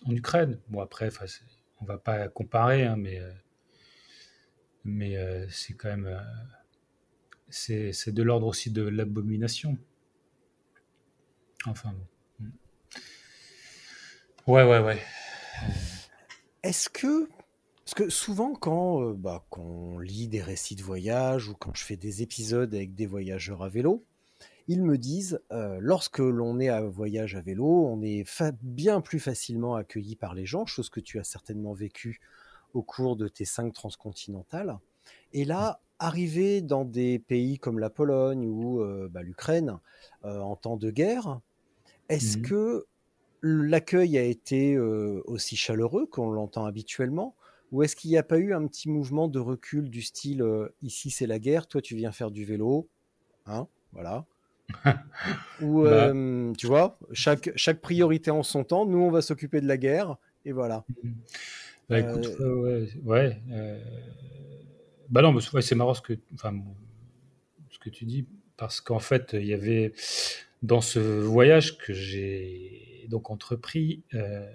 Ukraine. Bon, après, enfin, on va pas comparer, hein, mais, euh, mais c'est quand même. c'est c'est de l'ordre aussi de l'abomination. Enfin bon. Mm. Ouais, ouais, ouais. Est-ce que. Parce que souvent, quand, euh, bah, quand on lit des récits de voyage ou quand je fais des épisodes avec des voyageurs à vélo, ils me disent euh, lorsque l'on est à voyage à vélo, on est bien plus facilement accueilli par les gens, chose que tu as certainement vécu au cours de tes cinq transcontinentales. Et là, arriver dans des pays comme la Pologne ou euh, bah, l'Ukraine euh, en temps de guerre, est-ce Mhm. que l'accueil a été aussi chaleureux qu'on l'entend habituellement? Ou est-ce qu'il n'y a pas eu un petit mouvement de recul du style euh, ici c'est la guerre, toi tu viens faire du vélo, hein, voilà. Ou Bah. euh, tu vois, chaque, chaque priorité en son temps, nous on va s'occuper de la guerre et voilà. Bah écoute, ouais, ouais, ouais, euh, bah non, mais c'est- ouais, c'est marrant ce que, enfin, ce que tu dis, parce qu'en fait, il y avait dans ce voyage que j'ai donc entrepris, euh,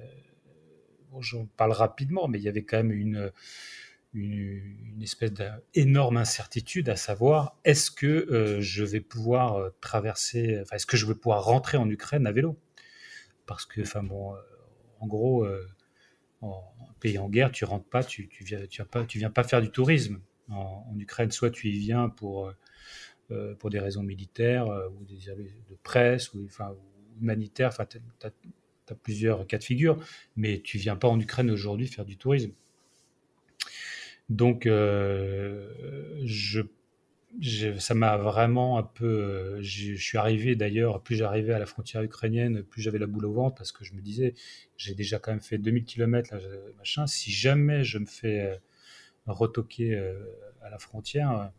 j'en parle rapidement, mais il y avait quand même une, une, espèce d'énorme incertitude à savoir est-ce que euh, je vais pouvoir euh, traverser, enfin, est-ce que je vais pouvoir rentrer en Ukraine à vélo? Parce que, enfin, bon, euh, en gros, en pays en guerre, tu rentres pas, tu, viens, tu pas, tu viens pas faire du tourisme en, Ukraine. Soit tu y viens pour pour des raisons militaires ou des de presse ou enfin humanitaires. Enfin, plusieurs cas de figure, mais tu viens pas en Ukraine aujourd'hui faire du tourisme. Donc, euh, je, ça m'a vraiment un peu. Je suis arrivé d'ailleurs, plus j'arrivais à la frontière ukrainienne, plus j'avais la boule au ventre parce que je me disais, j'ai déjà quand même fait 2000 km, là, machin. Si jamais je me fais retoqué à la frontière,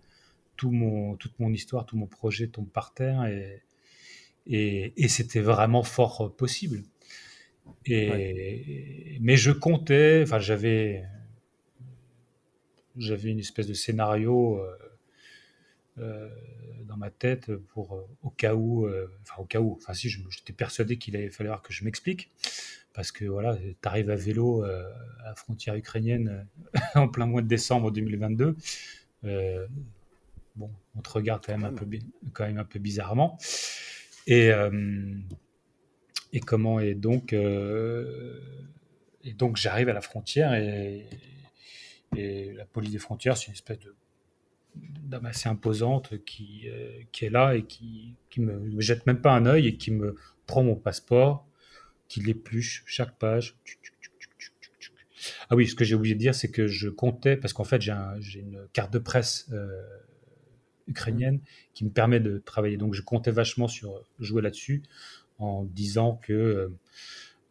tout mon, toute mon histoire, tout mon projet tombe par terre et, c'était vraiment fort possible. Et, Mais je comptais, enfin j'avais, j'avais une espèce de scénario euh, dans ma tête pour euh, au cas où, euh, enfin au cas où, enfin si j'étais persuadé qu'il allait falloir que je m'explique parce que voilà, tu arrives à vélo à la frontière ukrainienne en plein mois de décembre 2022. bon, on te regarde quand même, un peu, quand même un peu bizarrement. Et, et comment et donc et donc j'arrive à la frontière et, et la police des frontières, c'est une espèce de dame assez imposante qui, euh, qui est là et qui, qui me, me jette même pas un œil et qui me prend mon passeport, qui l'épluche chaque page. Ah oui, ce que j'ai oublié de dire, c'est que je comptais, parce qu'en fait j'ai une carte de presse euh, ukrainienne qui me permet de travailler. Donc je comptais vachement sur jouer là-dessus en disant que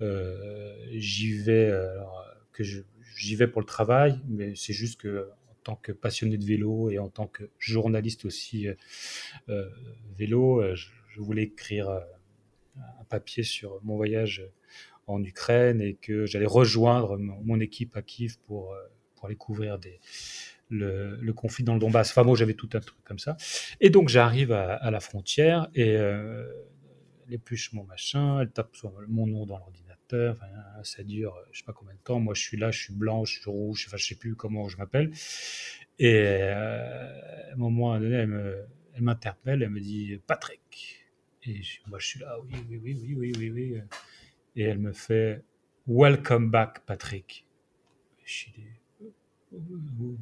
euh, j'y vais, que j'y vais pour le travail, mais c'est juste que tant que passionné de vélo et en tant que journaliste aussi euh, euh, vélo, euh, je, voulais écrire un papier sur mon voyage en Ukraine et que j'allais rejoindre mon, équipe à Kiev pour, pour aller couvrir le, conflit dans le Donbass. Enfin, moi, j'avais tout un truc comme ça. Et donc, j'arrive à, la frontière et euh, épluche mon machin, elle tape mon nom dans l'ordinateur. ça dure, je sais pas combien de temps. Moi, je suis là, je suis blanc, je suis rouge, enfin, je sais plus comment je m'appelle. Et euh, à un moment donné, elle m'interpelle, elle, me dit Patrick. Et moi, je suis là, oui, oui, oui, oui, oui, oui, oui. Et elle me fait Welcome back, Patrick. Je suis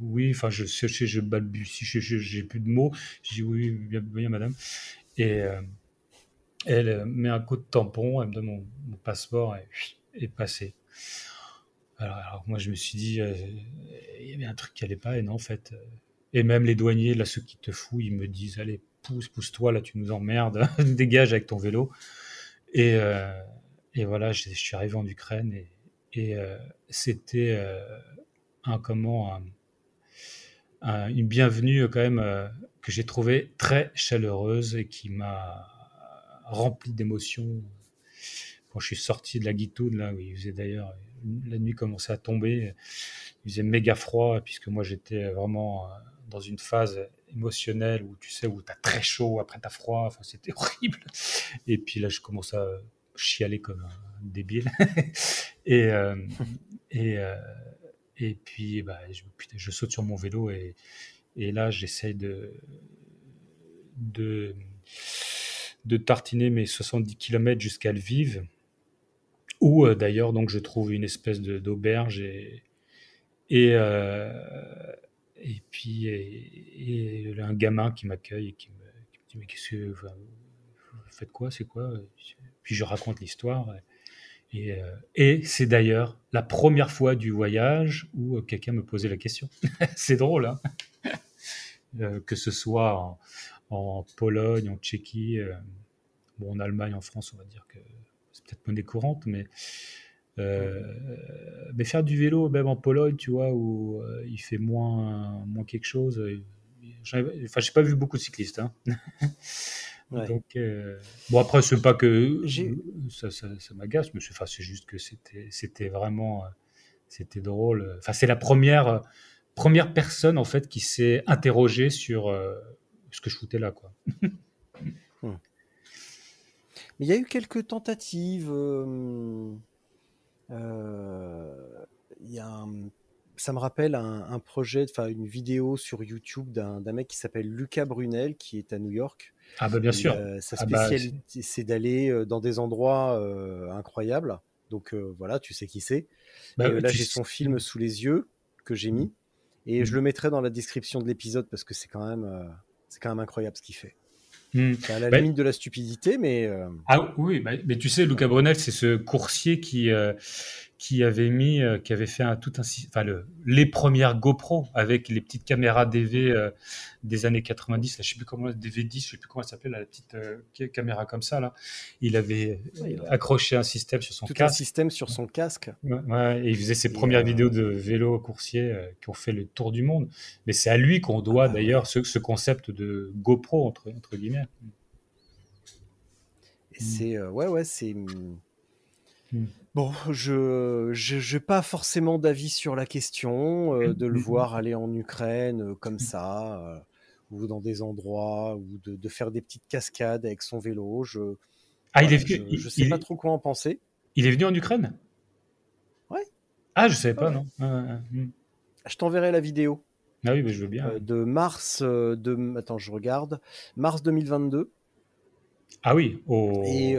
oui, enfin, je sais, je balbutie, j'ai plus de mots. Je dis oui, bien, bien madame. Et euh, elle met un coup de tampon, elle me donne mon, passeport et est passé. Alors, moi, je me suis dit, euh, il y avait un truc qui allait pas, et non, en fait. Euh, et même les douaniers, là, ceux qui te fouillent, ils me disent, allez, pousse, pousse-toi, là, tu nous emmerdes, dégage avec ton vélo. Et, euh, et voilà, je, suis arrivé en Ukraine, et, c'était un comment, une bienvenue quand même que j'ai trouvé très chaleureuse et qui m'a rempli d'émotions. Quand je suis sorti de la Guitoune, là où il faisait d'ailleurs la nuit commençait à tomber. Il faisait méga froid, puisque moi j'étais vraiment euh, dans une phase émotionnelle où tu sais, où tu as très chaud, après tu as froid, enfin, c'était horrible. Et puis là, je commence à chialer comme un débile. et, euh, euh, et puis, bah, je, saute sur mon vélo et, et là, j'essaye de, de tartiner mes 70 km jusqu'à Lviv où euh, d'ailleurs donc je trouve une espèce d'auberge et et, euh, et puis un gamin qui m'accueille et qui me, dit mais qu'est-ce que vous faites quoi? C'est quoi? Puis je raconte l'histoire et, euh, et c'est d'ailleurs la première fois du voyage où quelqu'un me posait la question. C'est drôle hein? Que ce soit en, en, Pologne en Tchéquie bon en Allemagne en France on va dire que peut-être monnaie courante, mais, euh, mais faire du vélo, même en Pologne, tu vois, où euh, il fait moins, moins quelque chose. Euh, enfin, j'ai pas vu beaucoup de cyclistes. Hein. Donc, bon, après, c'est pas que ça, ça, m'agace, mais c'est juste que c'était vraiment c'était drôle. Enfin, c'est la première, première personne en fait qui s'est interrogée sur ce que je foutais là, quoi. il y a eu quelques tentatives. Euh, euh, il y a ça me rappelle un, projet, enfin une vidéo sur YouTube d'un mec qui s'appelle Lucas Brunel, qui est à New York. Ah bah bien sûr. Euh, sa ah bah, spécialité, c'est d'aller dans des endroits incroyables. Donc voilà, tu sais qui c'est. Bah là, j'ai son film sous les yeux que j'ai mis, et je mm. le mettrai dans la description de l'épisode parce que c'est quand même, c'est quand même incroyable ce qu'il fait. Hmm. C'est à la limite de la stupidité, mais. Euh, ah oui, mais tu sais, Luca Brunel, c'est ce coursier qui, euh, qui avait mis, euh, qui avait fait un, tout un, enfin le, les premières GoPro avec les petites caméras DV euh, des années 90. Là, je sais plus comment, DV10, je sais plus comment elle s'appelle, la petite euh, caméra comme ça là. Il avait accroché un système sur son tout casque. un système sur son casque. Ouais, et il faisait ses premières vidéos de vélo coursier qui ont fait le tour du monde. Mais c'est à lui qu'on doit ah d'ailleurs ce, ce, concept de GoPro entre, entre guillemets. Et c'est ouais ouais c'est Hmm. Bon, je n'ai pas forcément d'avis sur la question euh, de le hmm. voir aller en Ukraine euh, comme hmm. ça, euh, ou dans des endroits, ou de, faire des petites cascades avec son vélo. Je ah, il est je, sais pas trop quoi en penser. Il est venu en Ukraine? Ouais. Ah, je savais pas, non. Je t'enverrai la vidéo. Ah oui, mais je veux bien. de mars de attends, je regarde. Mars 2022. Ah oui. Et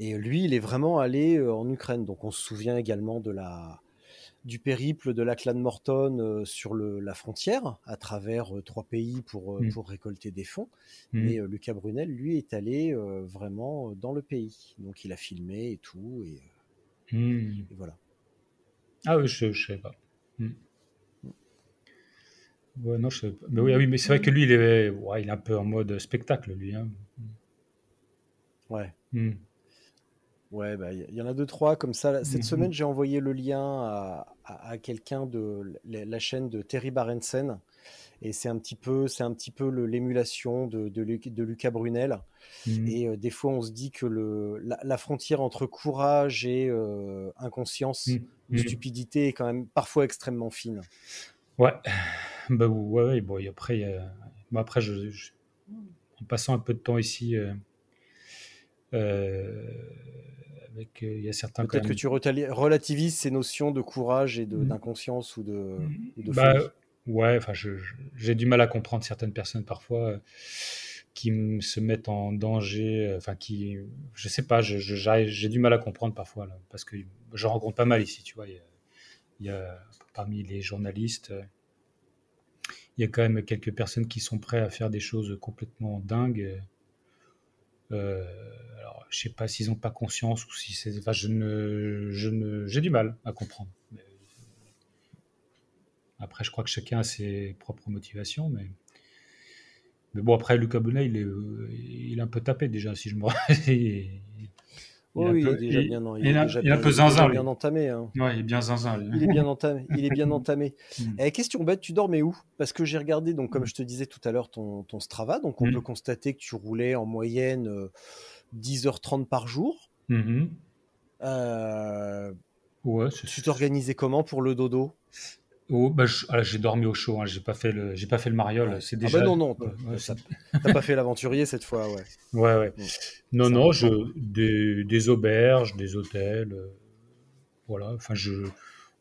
et lui, il est vraiment allé euh, en Ukraine. Donc on se souvient également de la, du périple de la clan Morton euh, sur le, la frontière, à travers euh, trois pays pour, mmh. pour récolter des fonds. Mmh. Mais Lucas Brunel, lui, est allé vraiment dans le pays. Donc il a filmé et tout. Et, mmh. voilà. Ah oui, je ne savais pas. Ouais, non, je sais pas. Mais oui, ah oui mais c'est vrai que lui, il est, ouais, il est un peu en mode spectacle, lui. Hein. Ouais. Ouais, bah, il y, en a deux, trois comme ça. Cette mmh semaine, j'ai envoyé le lien à, quelqu'un de la, chaîne de Terry Barensen. Et c'est un petit peu, c'est un petit peu l'émulation de, de, Lucas Brunel. Mmh et euh, des fois, on se dit que le, la, frontière entre courage et euh, inconscience, mmh. stupidité est quand même parfois extrêmement fine. Ouais, bah ouais, bon, et après, après, je, en passant un peu de temps ici. Euh, euh avec il y a certains. Peut-être que tu relativises ces notions de courage et mmh. d'inconscience ou de. Ou bah, ouais, enfin, j'ai du mal à comprendre certaines personnes parfois euh, qui se mettent en danger, enfin qui, je sais pas, j'ai du mal à comprendre parfois là, parce que je rencontre pas mal ici, tu vois. Il y a, parmi les journalistes, il y a quand même quelques personnes qui sont prêtes à faire des choses complètement dingues. Euh, alors, je sais pas s'ils n'ont pas conscience ou si c'est. Enfin, je ne, je ne, j'ai du mal à comprendre. Après, je crois que chacun a ses propres motivations, mais. Mais bon, après, Lucas Bonnet, il est, il est un peu tapé déjà, si je me oui, il est déjà bien, entamé. Hein. Ouais, il est bien zinzin. Il est bien entamé. Il est bien entamé. Eh, question bête, tu dormais où? Parce que j'ai regardé, donc comme mm. je te disais tout à l'heure, ton, ton Strava. Donc on mm. peut constater que tu roulais en moyenne 10h30 euh, par jour. Mm-hmm. Euh, ouais, tu t'organisais comment pour le dodo? Oh, bah, ah, j'ai dormi au chaud, hein. j'ai pas fait le, j'ai pas fait le mariole. C'est déjà. Ah bah non non, t'as pas fait l'aventurier cette fois, ouais. Ouais ouais. Non non, je des, des, auberges, des hôtels, euh, voilà. Enfin je,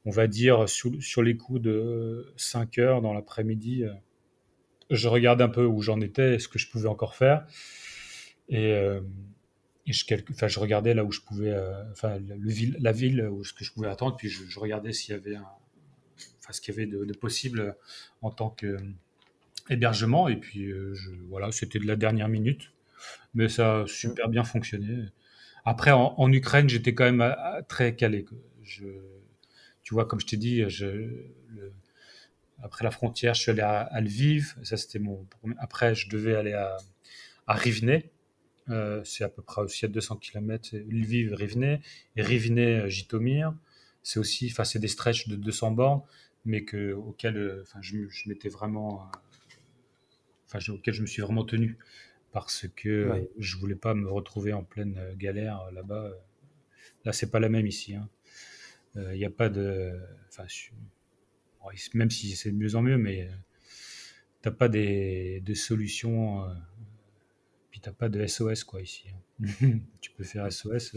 on va dire sur, sur les coups de 5 heures dans l'après-midi, euh, je regarde un peu où j'en étais, ce que je pouvais encore faire, et, euh, et je, enfin, je regardais là où je pouvais, enfin le, ville, la ville où ce que je pouvais attendre, puis je, je regardais s'il y avait un ce qu'il y avait de, possible en tant qu'hébergement. Et puis, euh, voilà, c'était de la dernière minute, mais ça a super bien fonctionné. Après, en, Ukraine, j'étais quand même très calé. Je, tu vois, comme je t'ai dit, je, après la frontière, je suis allé à, Lviv. Ça, c'était mon Après, je devais aller à, à Rivne. Euh, c'est à peu près aussi à 200 km. Lviv, Rivne. Et Rivne, Jitomir. C'est aussi, enfin, c'est des stretches de 200 bornes mais que, auquel euh, enfin, je, je m'étais vraiment. Euh, enfin, auquel je me suis vraiment tenu parce que je voulais pas me retrouver en pleine euh, galère là-bas. Là, c'est pas la même ici. Il hein. n'y a pas de. Enfin, même si c'est de mieux en mieux, mais t'as pas des, des solutions. Euh, puis t'as pas de SOS quoi ici. Hein. tu peux faire SOS.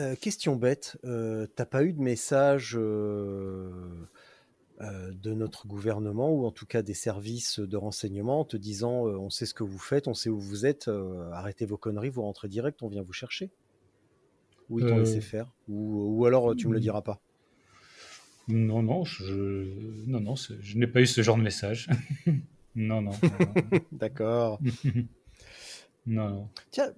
Euh, question bête, euh, t'as pas eu de message euh, de notre gouvernement ou en tout cas des services de renseignement te disant on sait ce que vous faites, on sait où vous êtes, arrêtez vos conneries, vous rentrez direct, on vient vous chercher Ou ils t'ont laissé faire ou, alors tu me le diras pas Non, non, je, non, non, je n'ai pas eu ce genre de message. non, non. D'accord. non, non. Tiens,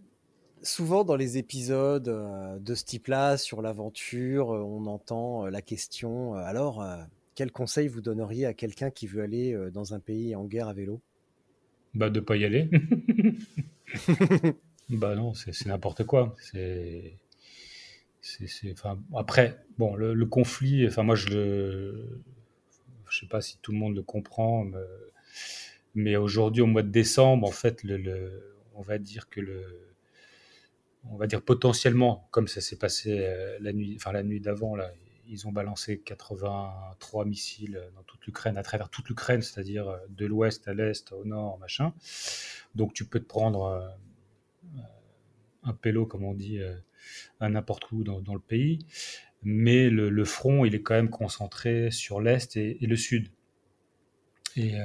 souvent dans les épisodes euh, de ce type-là, sur l'aventure, euh, on entend euh, la question alors, quel conseil vous donneriez à quelqu'un qui veut aller dans un pays en guerre à vélo? Bah, de pas y aller. bah non, c'est n'importe quoi. C'est. Enfin, après, bon, le, le conflit, enfin, moi, je le. Je sais pas si tout le monde le comprend, mais, mais aujourd'hui, au mois de décembre, en fait, le, le- on va dire que le. On va dire potentiellement, comme ça s'est passé euh, la nuit, enfin la nuit d'avant, là, ils ont balancé 83 missiles dans toute l'Ukraine, à travers toute l'Ukraine, c'est-à-dire euh, de l'ouest à l'est, au nord, machin. Donc tu peux te prendre euh, un pélo, comme on dit, à n'importe où dans, le pays. Mais le, front, il est quand même concentré sur l'est et, le sud. Et,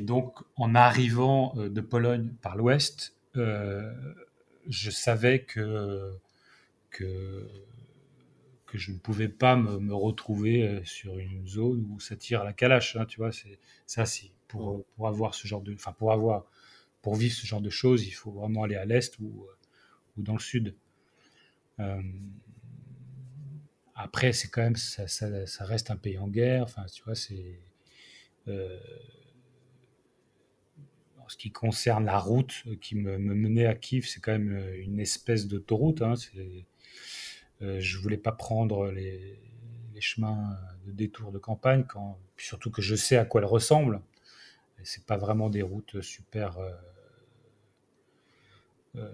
donc, en arrivant de Pologne par l'ouest, je savais que, que, que je ne pouvais pas me, me retrouver euh, sur une zone où ça tire à la calache. hein, tu vois, c'est ça, c'est pour, pour avoir ce genre de, enfin pour avoir, pour vivre ce genre de choses, il faut vraiment aller à l'est ou, ou dans le sud. Euh, après, c'est quand même, ça, ça, ça reste un pays en guerre. Enfin, tu vois, c'est euh, en ce qui concerne la route qui me, me menait à Kiev, c'est quand même une espèce d'autoroute. Hein, euh, je voulais pas prendre les, chemins de détour de campagne, surtout que je sais à quoi elles ressemblent. C'est pas vraiment des routes super euh, euh,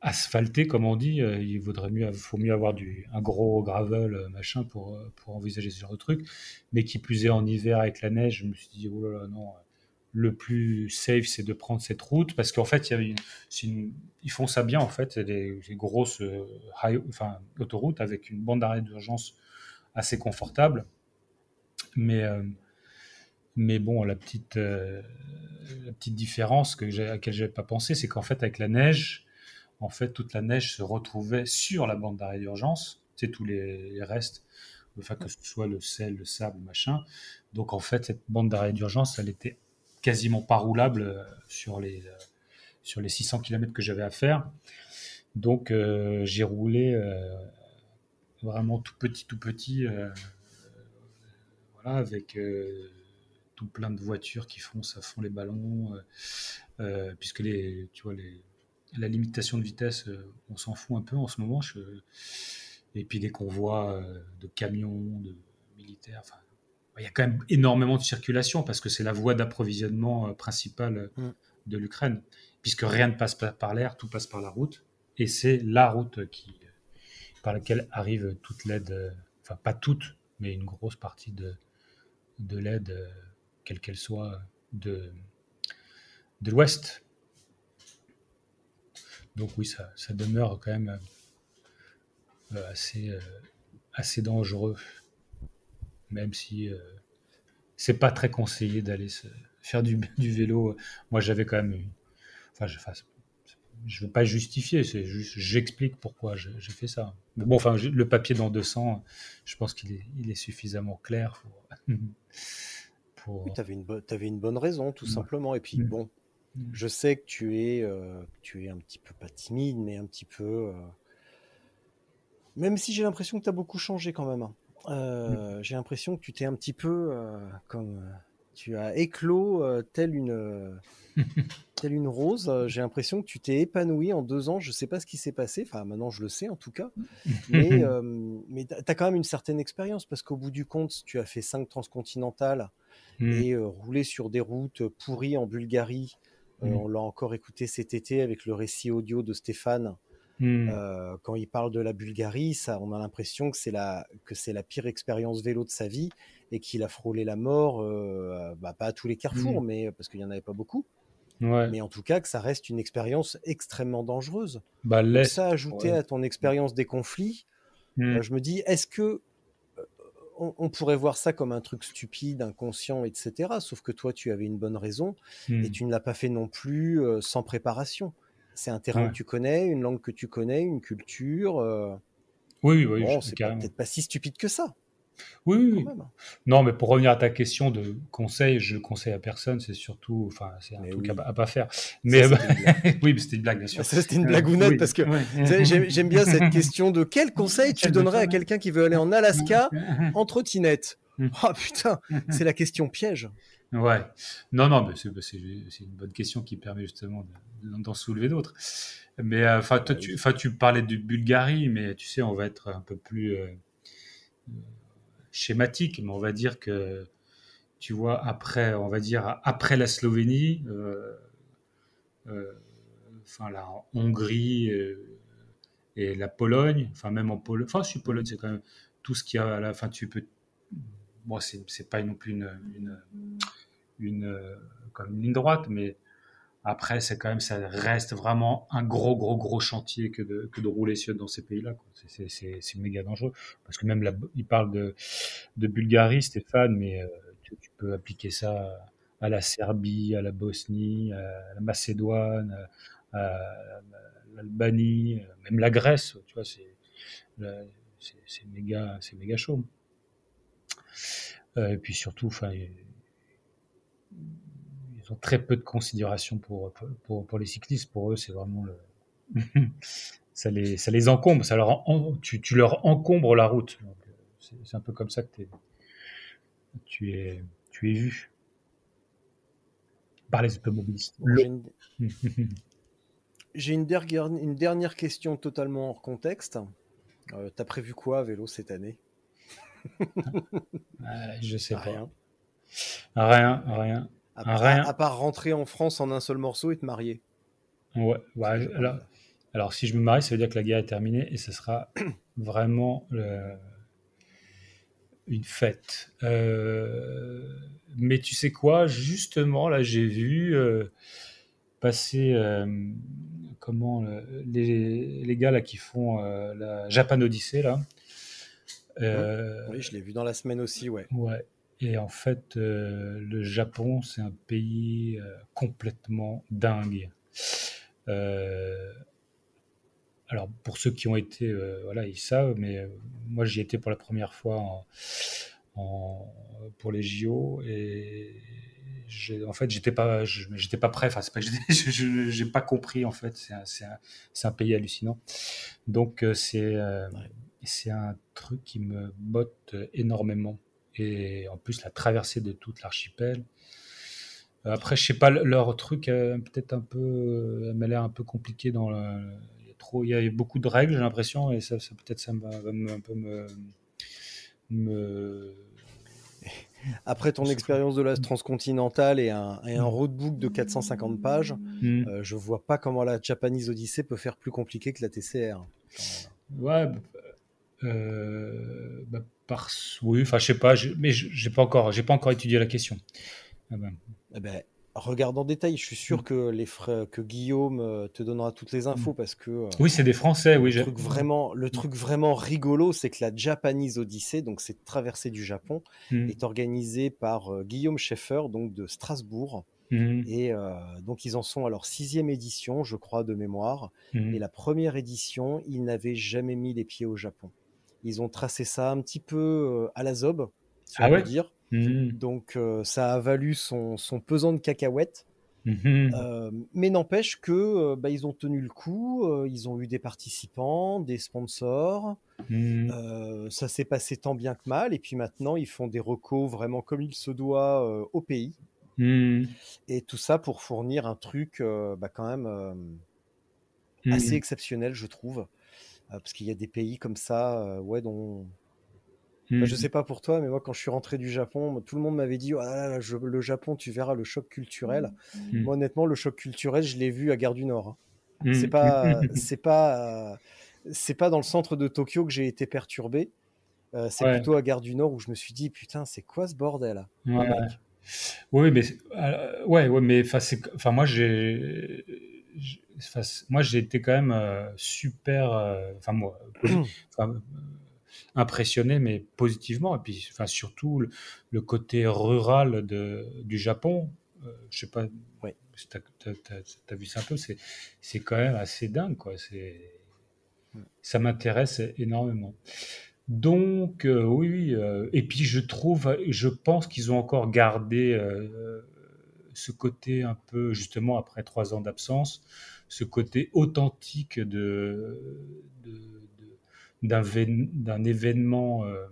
asphaltées, comme on dit. Euh, Il vaudrait mieux, faut mieux avoir un gros gravel euh, machin pour, euh, pour envisager ce genre de truc. Mais qui plus est en hiver avec la neige, je me suis dit oh là là non. Le plus safe, c'est de prendre cette route parce qu'en fait, y une- ils font ça bien en fait, des grosses euh, autoroutes avec une bande d'arrêt d'urgence assez confortable. Mais, euh, mais bon, la petite, euh, différence que à laquelle je n'avais pas pensé, c'est qu'en fait, avec la neige, en fait, toute la neige se retrouvait sur la bande d'arrêt d'urgence, tu sais, tous les, les restes, que ce soit le sel, le sable, machin. Donc, en fait, cette bande d'arrêt d'urgence, elle était quasiment pas roulable euh, sur les, euh, sur les 600 km que j'avais à faire. Donc, euh, j'ai roulé vraiment tout petit, tout petit, voilà, avec tout plein de voitures qui foncent à fond les ballons, puisque les, tu vois, les, la limitation de vitesse, on s'en fout un peu en ce moment. et puis des convois de camions, de militaires. Enfin, il y a quand même énormément de circulation parce que c'est la voie d'approvisionnement euh, principale Mm. de l'Ukraine, puisque rien ne passe pas par l'air, tout passe par la route. Et c'est la route qui, par laquelle arrive toute l'aide, euh, enfin pas toute, mais une grosse partie de, de l'aide, euh, quelle qu'elle soit, de, de l'Ouest. Donc oui, ça, ça demeure quand même euh, assez, euh, assez dangereux, même si euh, c'est pas très conseillé d'aller se- faire du, du vélo. Moi, j'avais quand même, eu- enfin, je, enfin, je veux pas justifier, c'est juste, j'explique pourquoi j'ai fait ça. Mais bon, enfin, le papier dans 200, je pense qu'il est, il est suffisamment clair pour. pour- Oui, tu avais, une bonne raison, tout Ouais. simplement. Et puis, Mm. bon, Mm. je sais que tu es, euh, tu es un petit peu, pas timide, mais un petit peu. euh, Même si j'ai l'impression que tu as beaucoup changé quand même. Hein. Euh, J'ai l'impression que tu t'es un petit peu euh, comme. euh, tu as éclos euh, tel une. telle une rose, j'ai l'impression que tu t'es épanoui en deux ans. Je sais pas ce qui s'est passé. Enfin, maintenant je le sais en tout cas. Mais, mais tu as quand même une certaine expérience parce qu'au bout du compte, tu as fait cinq transcontinentales Mm. et rouler sur des routes pourries en Bulgarie. Euh, Mm. on l'a encore écouté cet été avec le récit audio de Stéphane. Mm. Euh, quand il parle de la Bulgarie, ça, on a l'impression que c'est la, que c'est la pire expérience vélo de sa vie et qu'il a frôlé la mort, euh, bah, pas à tous les carrefours, Mm. mais parce qu'il n'y en avait pas beaucoup. Ouais. Mais en tout cas, que ça reste une expérience extrêmement dangereuse. Bah, Donc ça, ajouté ouais. à ton expérience des conflits, Mm. euh, je me dis, est-ce que euh, on, pourrait voir ça comme un truc stupide, inconscient, etc. Sauf que toi, tu avais une bonne raison et tu ne l'as pas fait non plus euh, sans préparation. C'est un terrain Ouais. que tu connais, une langue que tu connais, une culture. euh, Oui, oui, oui, bon, c'est peut-être pas si stupide que ça. Oui, oui, oui. même. Non, mais pour revenir à ta question de conseil, je le conseille à personne. C'est surtout, enfin, c'est un Mais truc oui. à, à pas faire. Mais blague. oui, mais c'était une blague, bien sûr. Ça, c'était une blagounette Oui. parce que j'aime bien cette question de quel conseil tu donnerais à quelqu'un qui veut aller en Alaska en trottinette? Mm. Oh putain, c'est la question piège. Ouais. Non, non, mais c'est c'est- une bonne question qui permet justement de- de- d'en soulever d'autres. Mais euh, enfin, Ah tu, parlais de Bulgarie, mais tu sais, on va être un peu plus euh, euh, schématique, mais on va dire que, tu vois, après, on va dire après la Slovénie, euh, euh, enfin la Hongrie euh, et la Pologne, enfin même en Pologne, enfin, si Pologne, c'est quand même tout ce qu'il y a à la fin, tu peux. Bon, c'est c'est pas non plus une, une, une, euh, comme une ligne droite, mais après, c'est quand même, ça reste vraiment un gros, gros, gros chantier que de, que de rouler dans ces pays-là. C'est- méga dangereux. Parce que même là, il parle de, de Bulgarie, Stéphane, mais euh, tu, peux appliquer ça à la Serbie, à la Bosnie, à la Macédoine, à, l'Albanie, même la Grèce. Tu vois, c'est méga, méga chaud. Euh, et puis surtout, enfin, ont très peu de considération pour, pour, pour les cyclistes. Pour eux, c'est vraiment le. ça, les, ça les encombre, ça leur en- tu, tu leur encombres la route. Euh, C'est un peu comme ça que t'es- tu, es, tu es vu par les automobilistes. J'ai une, j'ai une dernière, une dernière question totalement hors contexte. Euh, T'as prévu quoi à vélo cette année? Ah, je sais pas. Rien. Rien, rien. À, Ah, à- rien. à part rentrer en France en un seul morceau et te marier. Ouais, ouais, alors, alors, si je me marie, ça veut dire que la guerre est terminée et ce sera vraiment le- une fête. Euh, mais tu sais quoi, justement, là, j'ai vu euh, passer euh, comment euh, les, les gars là qui font euh, la Japan Odyssey là. Euh, Oui, je l'ai vu dans la semaine aussi, ouais. Ouais. Et en fait, euh, le Japon, c'est un pays euh, complètement dingue. Euh, alors, pour ceux qui ont été, voilà, ils savent, mais moi, j'y étais pour la première fois en, en- pour les JO et en fait, j'étais pas, j'étais pas prêt. Enfin, pas j'ai pas compris en fait. C'est un, pays hallucinant. Donc, c'est Ouais. c'est un truc qui me botte énormément. Et en plus, la traversée de toute l'archipel. Euh, Après, je sais pas, le- leur truc, euh, peut-être un peu, euh, m'a l'air un peu compliqué dans le, il y a trop, il y a beaucoup de règles, j'ai l'impression, et ça, ça peut-être ça va, un peu me, me, Après ton expérience de la transcontinentale et un, et un roadbook de 450 pages, Hmm. euh, je vois pas comment la Japanese Odyssey peut faire plus compliqué que la TCR. Ouais, bah, euh, bah, par, oui, enfin, je sais pas, je- mais je- j'ai pas encore, j'ai pas encore étudié la question. Ah ben, Eh ben, regarde en détail, je suis Mm. sûr que, les frères, que Guillaume euh, te donnera toutes les infos parce que euh, Oui, c'est des Français, oui. le, truc vraiment, le truc vraiment rigolo, c'est que la Japanese Odyssey, donc cette traversée du Japon, est organisée par euh, Guillaume Schaeffer, donc de Strasbourg. Et euh, donc ils en sont à leur sixième édition, je crois, de mémoire. Et la première édition, ils n'avaient jamais mis les pieds au Japon. Ils ont tracé ça un petit peu euh, à la zob, si Ah on peut ouais? dire. Hmm. Donc euh, ça a valu son, son pesant de cacahuètes. Mhm. Euh, mais n'empêche que euh, bah, ils ont tenu le coup, ils ont eu des participants, des sponsors. Euh, ça s'est passé tant bien que mal. Et puis maintenant, ils font des recos vraiment comme il se doit au pays. Et tout ça pour fournir un truc bah, quand même assez exceptionnel, je trouve. Euh, parce qu'il y a des pays comme ça, euh, ouais, dont. Hmm. Enfin, je sais pas pour toi, mais moi, quand je suis rentré du Japon, tout le monde m'avait dit Ah là là, je- le Japon, tu verras le choc culturel. Hmm. Moi, honnêtement, le choc culturel, je l'ai vu à Gare du Nord. hein. Hmm. C'est pas, c'est pas, c'est pas dans le centre de Tokyo que j'ai été perturbé. Euh, c'est Ouais. plutôt à Gare du Nord où je me suis dit putain, c'est quoi ce bordel Ouais. Ah. Oui, mais euh, ouais, ouais, mais enfin, moi j'ai, enfin, moi j'ai été quand même euh, super, euh, enfin moi, enfin, euh, impressionné, mais positivement, et puis enfin surtout le, le côté rural de du Japon. euh, je sais pas, Ouais. si t'as- t'as vu ça un peu, c'est c'est quand même assez dingue, quoi. C'est Ouais. ça m'intéresse énormément. Donc, euh, oui, oui. euh, et puis, je trouve, je pense qu'ils ont encore gardé ce côté un peu, justement, après trois ans d'absence, ce côté authentique de, d'un, d'un événement euh,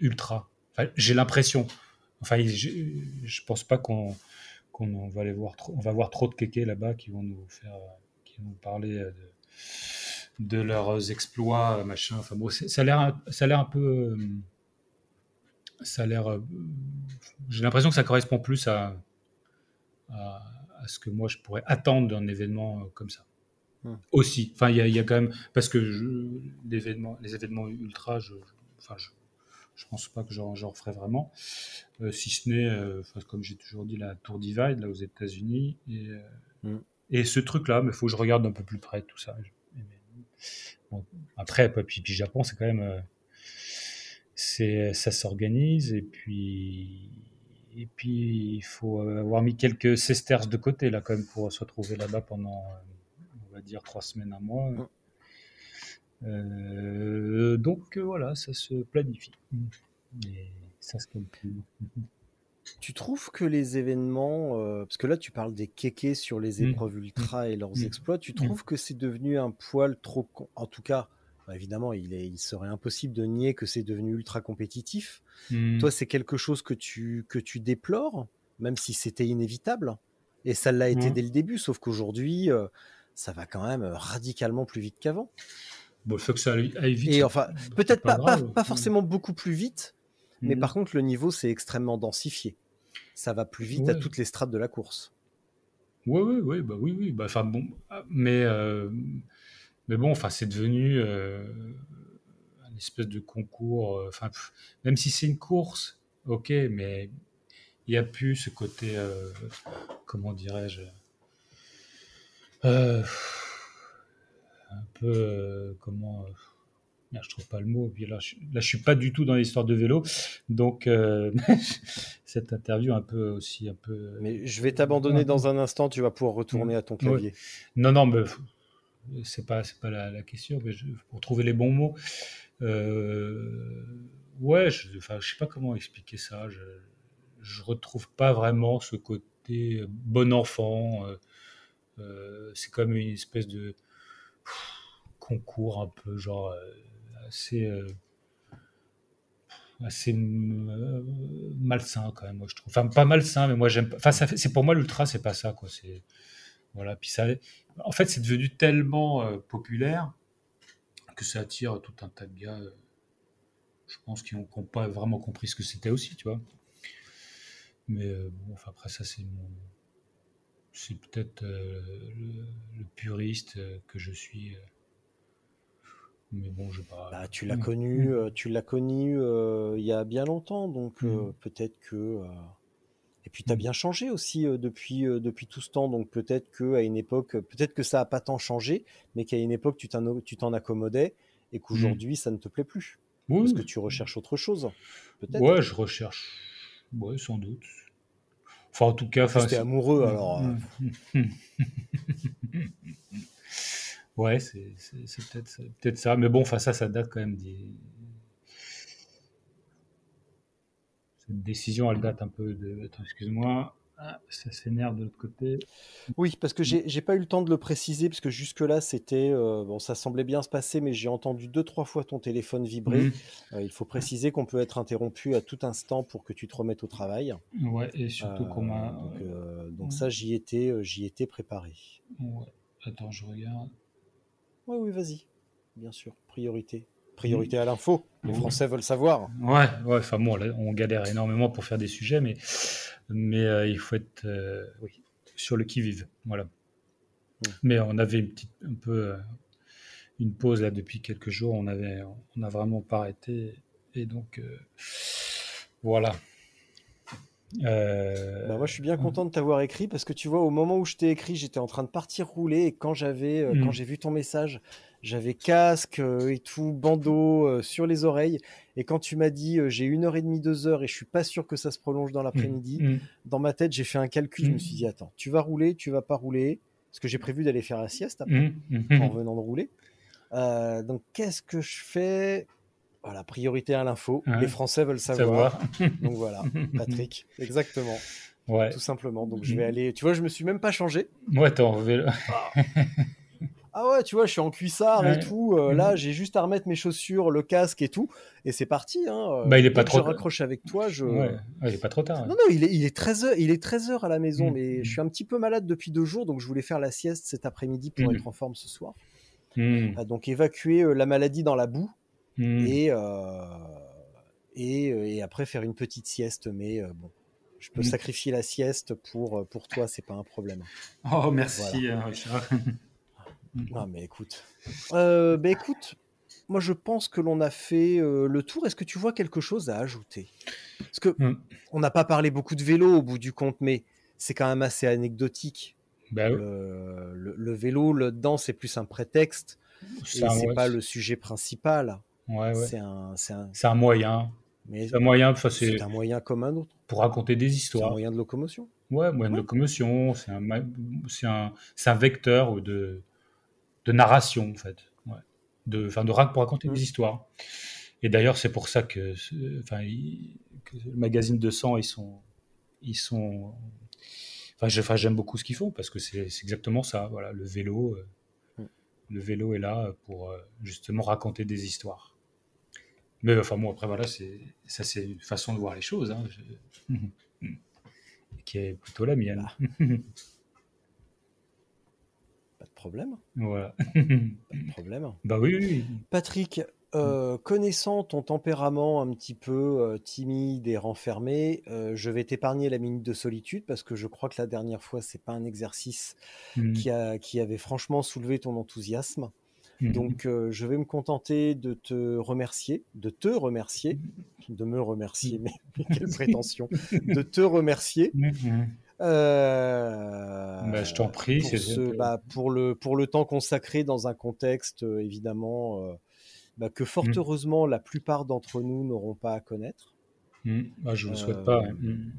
ultra. J'ai l'impression. Enfin, je, je pense pas qu'on, qu'on va aller voir trop, on va voir trop de kékés là-bas qui vont nous faire, qui vont nous parler euh, de, de leurs exploits, machin. Enfin bon, ça a l'air, ça a l'air un peu, euh, ça a l'air. J'ai l'impression que ça correspond plus à, à, à ce que moi je pourrais attendre d'un événement euh, comme ça. Hmm. Aussi, enfin, il y, a- il y a quand même parce que je, les événements ultra, je, enfin, je, je pense pas que j'en, j'en ferai vraiment, Euh, si ce n'est, euh, comme j'ai toujours dit, la Tour Divide là aux États-Unis et, euh, Hmm. et ce truc-là, mais il faut que je regarde un peu plus près tout ça. Bon, après, puis, puis Japon, c'est quand même, c'est, ça s'organise et puis, et puis il faut avoir mis quelques sesterces de côté là quand même pour se retrouver là-bas pendant, on va dire trois semaines, un mois. Euh, donc voilà, ça se planifie. Et ça se calcule. Tu trouves que les événements, euh, parce que là tu parles des kékés sur les Mm. épreuves ultra et leurs Mm. exploits, tu trouves que c'est devenu un poil trop... En tout cas, évidemment, il, est, il serait impossible de nier que c'est devenu ultra compétitif. Mm. Toi, c'est quelque chose que tu, que tu déplores, même si c'était inévitable. Et ça l'a été Mm. dès le début, sauf qu'aujourd'hui, euh, ça va quand même radicalement plus vite qu'avant. Bon, il faut que ça aille vite. Et enfin, peut-être pas, pas, grave. pas forcément beaucoup plus vite, mais Mm. par contre, le niveau, c'est extrêmement densifié. Ça va plus vite à toutes les strates de la course. Oui, oui, oui, bah oui, oui. Bah, enfin bon, ah, mais euh, mais bon, enfin c'est devenu euh, un espèce de concours. euh, Enfin, même si c'est une course, ok, mais il n'y a plus ce côté, euh, comment dirais-je, un peu comment. je trouve pas le mot. Puis là, je, là, je suis pas du tout dans l'histoire de vélo, donc euh, cette interview un peu aussi un peu. Mais je vais t'abandonner dans un instant, tu vas pouvoir retourner à ton clavier. Non, non, mais c'est pas, pas la, la question. Mais pour trouver les bons mots, euh, ouais, je, enfin, je sais pas comment expliquer ça. Je, je retrouve pas vraiment ce côté bon enfant. euh, euh, c'est comme une espèce de concours un peu genre euh, assez. euh, assez euh, malsain quand même moi je trouve enfin pas malsain mais moi j'aime enfin c'est pour moi l'ultra c'est pas ça quoi c'est voilà, puis ça, en fait, c'est devenu tellement euh, populaire que ça attire tout un tas de gars, euh, je pense, qui n'ont pas vraiment compris ce que c'était aussi, tu vois. Mais euh, bon, enfin, après, ça, c'est mon. C'est peut-être le, le puriste que je suis. Mais bon, je pas. Bah, tu l'as Mm. connu, tu l'as connu il y a bien longtemps, donc Mm. peut-être que. Euh, Et puis tu as Mm. bien changé aussi euh, depuis, euh, depuis tout ce temps, donc peut-être que à une époque, peut-être que ça a pas tant changé, mais qu'à une époque tu t'en accommodais et qu'aujourd'hui ça ne te plaît plus, Oui, parce que tu recherches autre chose. Ouais, je recherche. Ouais, sans doute. Enfin, en tout cas. Enfin, c'est- amoureux, alors. euh, ouais, c'est peut-être peut-être ça. Mais bon, enfin, ça, ça date quand même des. Cette décision, elle date un peu de. Attends, excuse-moi. Ah, ça s'énerve de l'autre côté. Oui, parce que j'ai pas eu le temps de le préciser, parce que jusque-là, c'était. euh, bon, ça semblait bien se passer, mais j'ai entendu deux, trois fois ton téléphone vibrer. Mhm. Euh, il faut préciser qu'on peut être interrompu à tout instant pour que tu te remettes au travail. Ouais, et surtout qu'on m'a. Euh, donc, donc ça, j'y étais, j'y étais préparé. Ouais. Attends, je regarde. Oui, oui, vas-y. Bien sûr, priorité. Priorité à l'info. Les. Français veulent savoir. Ouais, ouais, enfin bon, là, on galère énormément pour faire des sujets, mais, mais euh, il faut être euh, oui, sur le qui-vive. Voilà. Mm. Mais on avait une petite, un peu euh, une pause là depuis quelques jours, on avait, on n'a vraiment pas arrêté, et donc voilà. Euh, Bah, moi, je suis bien content de t'avoir écrit parce que tu vois, au moment où je t'ai écrit, j'étais en train de partir rouler et quand j'avais, euh, Mm. quand j'ai vu ton message, j'avais casque euh, et tout, bandeau euh, sur les oreilles. Et quand tu m'as dit euh, j'ai une heure et demie, deux heures et je suis pas sûr que ça se prolonge dans l'après-midi, mm, dans ma tête, j'ai fait un calcul. Je me Mm. suis dit attends, tu vas rouler, tu vas pas rouler? Parce que j'ai prévu d'aller faire la sieste après en revenant de rouler. Euh, donc qu'est-ce que je fais? Voilà, priorité à l'info. Les Français veulent savoir. Savoir. Donc voilà, Patrick, exactement, Ouais. tout simplement. Donc je vais aller. Tu vois, je me suis même pas changé. Ouais, t'es en vélo. Ah ouais, tu vois, je suis en cuissard et tout. euh, là, Mhm. j'ai juste à remettre mes chaussures, le casque et tout. Et c'est parti. Hein. euh, Bah, il est pas trop- Je raccroche avec toi. Je... Ouais. Ouais, il est pas trop tard. Non, non, il est, il est 13h, il est 13h à la maison, Mhm. mais je suis un petit peu malade depuis deux jours, donc je voulais faire la sieste cet après-midi pour Mhm. être en forme ce soir. Ah, donc évacuer euh, la maladie dans la boue et, euh, et, euh, et après faire une petite sieste, mais euh, bon. Je peux sacrifier la sieste pour, euh, pour toi, c'est pas un problème. Oh, merci, euh, Richard. Non, mais écoute. Euh, bah, écoute, moi je pense que l'on a fait euh, le tour. Est-ce que tu vois quelque chose à ajouter? Parce que Hmm. on n'a pas parlé beaucoup de vélo au bout du compte, mais c'est quand même assez anecdotique. Ouais. Le, le- le vélo, le dedans, c'est plus un prétexte C'est ouais, pas le sujet principal. ouais, ouais. C'est un, moyen. C'est un moyen, c'est un moyen comme un autre. pour raconter des C'est un histoires. moyen de locomotion. Ouais, moyen de locomotion, c'est un, un vecteur de, de narration, en fait. Ouais. De, de, pour raconter Mm. des histoires. Et d'ailleurs, c'est pour ça que, que le magazine de sang, ils sont. Ils sont enfin, j'aime beaucoup ce qu'ils font parce que c'est exactement ça. Voilà, le vélo, euh, Mm. le vélo est là pour euh, justement raconter des histoires. Mais enfin, bon, après, voilà, c'est ça, c'est une façon de voir les choses. hein. Je- qui est plutôt la mienne. Pas de problème. voilà. Pas de problème. bah oui, oui, oui. Patrick, euh, connaissant ton tempérament un petit peu euh, timide et renfermé, euh, je vais t'épargner la minute de solitude parce que je crois que la dernière fois, c'est pas un exercice Mhm. qui, a, qui avait franchement soulevé ton enthousiasme. Mhm. Donc, euh, je vais me contenter de te remercier, de te remercier, de me remercier, mais, mais quelle prétention, de te remercier. Euh, Bah, je t'en prie, pour, c'est- ce- bah, pour, le, pour le temps consacré dans un contexte, euh, évidemment, euh, bah, que fort Mm. heureusement la plupart d'entre nous n'auront pas à connaître. Bah, je vous le souhaite Euh, pas. Mhm.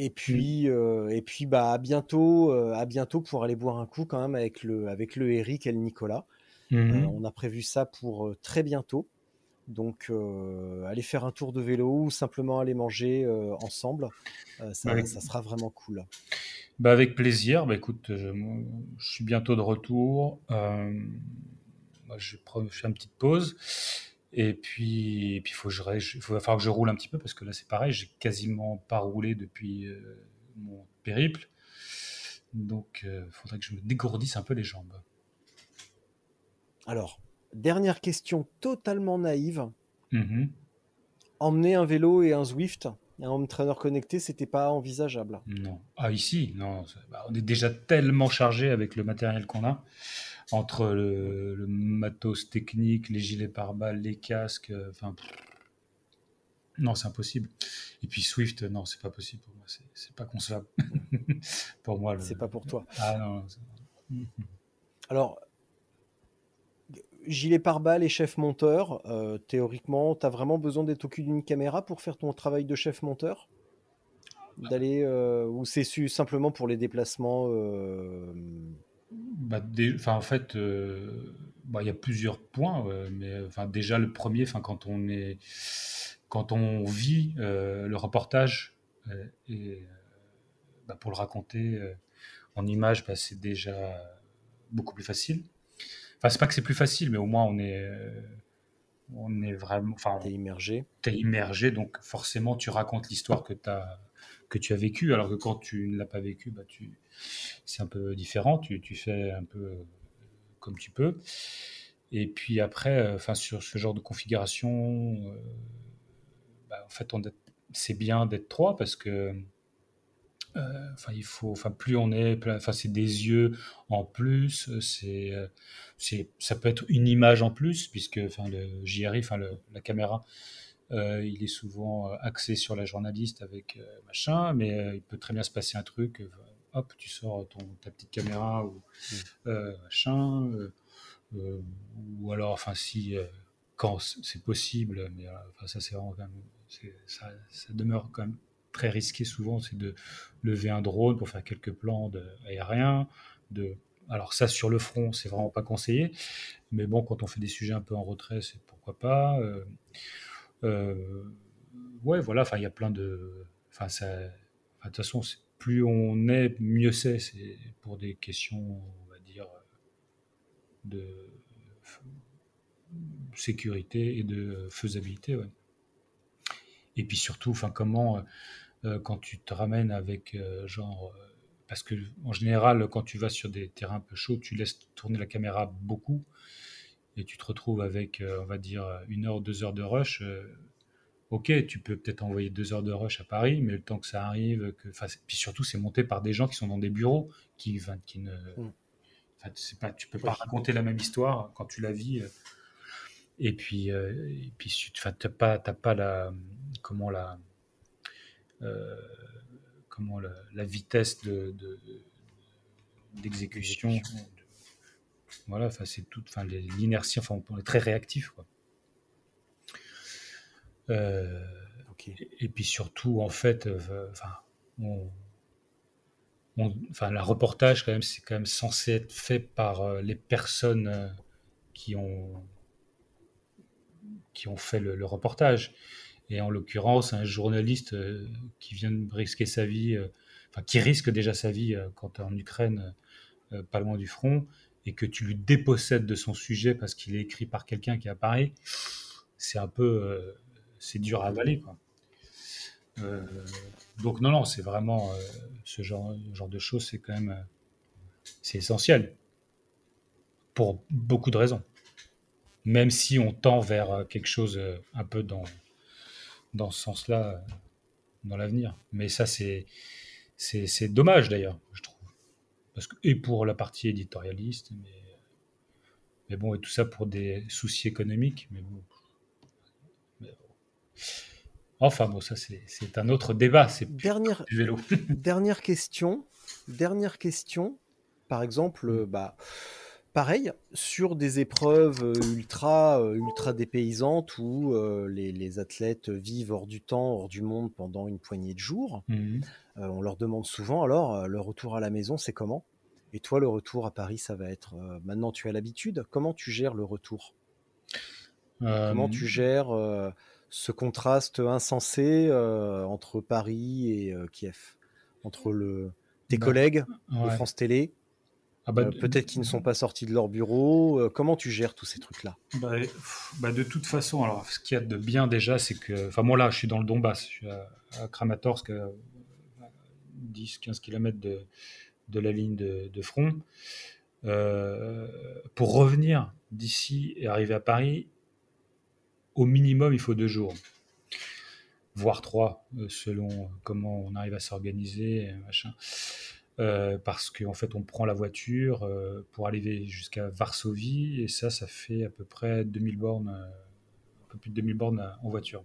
Et puis, euh, et puis bah, à bientôt, à bientôt pour aller boire un coup quand même avec le, avec le Eric et le Nicolas. On a prévu ça pour très bientôt. Donc, euh, aller faire un tour de vélo ou simplement aller manger euh, ensemble, euh, ça, sera vraiment cool. Bah, avec plaisir. Bah, écoute, je, suis bientôt de retour. Moi, je je fais une petite pause. Et puis, et puis faut je, il va falloir que je roule un petit peu parce que là, c'est pareil, j'ai quasiment pas roulé depuis euh, mon périple. Donc, il faudrait que je me dégourdisse un peu les jambes. Alors, dernière question totalement naïve. Mhm. Emmener un vélo et un Zwift, un home trainer connecté, c'était pas envisageable. Non. Ah, ici, non. bah, on est déjà tellement chargé avec le matériel qu'on a, entre le, le matos technique, les gilets pare-balles, les casques. euh, Enfin, non, c'est impossible. Et puis Swift, non, c'est pas possible pour moi. C'est pas concevable. pour moi, le- C'est pas pour toi. Ah non. Alors, gilet pare-balles et chef monteur, euh, théoriquement, tu as vraiment besoin d'être au cul d'une caméra pour faire ton travail de chef monteur? D'aller euh, ou c'est simplement pour les déplacements euh, Bah, en fait, bah, il y a plusieurs points, mais déjà le premier, quand on est, quand on vit le reportage et bah, pour le raconter en images, bah, c'est déjà beaucoup plus facile. Enfin, c'est pas que c'est plus facile, mais au moins on est, euh, on est vraiment, enfin, T'es immergé. t'es immergé, donc forcément tu racontes l'histoire que, tu as vécue, alors que quand tu ne l'as pas vécue, bah, tu... c'est un peu différent, tu, tu fais un peu euh, comme tu peux. Et puis après, euh, enfin, sur ce genre de configuration, bah, en fait, on c'est bien d'être trois parce que enfin, il faut, enfin, plus on est, enfin, c'est des yeux en plus, c'est, euh, c'est, ça peut être une image en plus, puisque, enfin, le JRI, enfin, le- la caméra, euh, il est souvent euh, axé sur la journaliste avec euh, machin, mais euh, il peut très bien se passer un truc, euh, hop, tu sors ton, ta petite caméra ou euh, machin, euh, euh, ou alors, enfin, si, euh, quand c'est possible, mais euh, enfin, ça, c'est vraiment quand même, ça, ça demeure quand même très risqué souvent, c'est de lever un drone pour faire quelques plans de, aériens, de alors ça, sur le front, c'est vraiment pas conseillé. Mais bon, quand on fait des sujets un peu en retrait, c'est pourquoi pas. Euh, euh, ouais, voilà, enfin, il y a plein de. Enfin, ça. De toute façon, plus on est, mieux c'est. C'est pour des questions, on va dire, de sécurité et de faisabilité. Et puis surtout, enfin, comment, euh, quand tu te ramènes avec genre parce que en général, quand tu vas sur des terrains un peu chauds, tu laisses tourner la caméra beaucoup et tu te retrouves avec, euh, on va dire, une heure, deux heures de rush. Euh, ok, tu peux peut-être envoyer deux heures de rush à Paris, mais le temps que ça arrive, que, puis surtout, c'est monté par des gens qui sont dans des bureaux, qui, qui ne, mm. c'est pas, tu peux pas raconter la même histoire quand tu la vis. Euh. Et puis, et puis, tu n'as pas, pas la, comment la, comment la, vitesse de, d'exécution. voilà, enfin c'est tout, enfin l'inertie, enfin on est très réactif quoi. Euh, et, puis surtout en fait, euh, enfin, enfin la reportage quand même c'est quand même censé être fait par euh, les personnes qui ont qui ont fait le reportage. Et en l'occurrence, un journaliste euh, qui vient de risquer sa vie, euh, enfin qui risque déjà sa vie euh, quand en Ukraine, pas loin du front, et que tu lui dépossèdes de son sujet parce qu'il est écrit par quelqu'un qui Paris, c'est un peu, c'est dur à avaler, quoi. donc non, non, c'est vraiment ce genre, genre de choses, c'est quand même, c'est essentiel pour beaucoup de raisons. Même si on tend vers quelque chose un peu dans dans ce sens-là dans l'avenir. Mais ça, c'est, c'est, dommage d'ailleurs, je trouve. Parce que, et pour la partie éditorialiste, mais, mais bon, et tout ça pour des soucis économiques. Mais bon. Enfin, bon, ça, c'est, un autre débat. C'est dernière, vélo. dernière question. Dernière question. Par exemple, bah Pareil, sur des épreuves euh, ultra, euh, ultra dépaysantes où euh, les, athlètes vivent hors du temps, hors du monde pendant une poignée de jours, mmh. on leur demande souvent alors le retour à la maison, c'est comment? Et toi, le retour à Paris, ça va être maintenant tu as l'habitude? Comment tu gères le retour? Comment tu gères ce contraste insensé entre Paris et Kiev, entre le, tes bah, collègues de France Télé ah bah, euh, peut-être qu'ils ne sont pas sortis de leur bureau. Euh, comment tu gères tous ces trucs-là? Bah, bah, De toute façon, alors, ce qu'il y a de bien déjà, c'est que. Enfin, moi là, je suis dans le Donbass, je suis à, Kramatorsk, à 10-15 km de, de, la ligne de, front. Euh, pour revenir d'ici et arriver à Paris, au minimum, il faut deux jours, voire trois, selon comment on arrive à s'organiser, machin. Euh, parce qu'en fait, on prend la voiture euh, pour aller jusqu'à Varsovie, et ça, ça fait à peu près 2000 bornes, euh, un peu plus de 2000 bornes en voiture.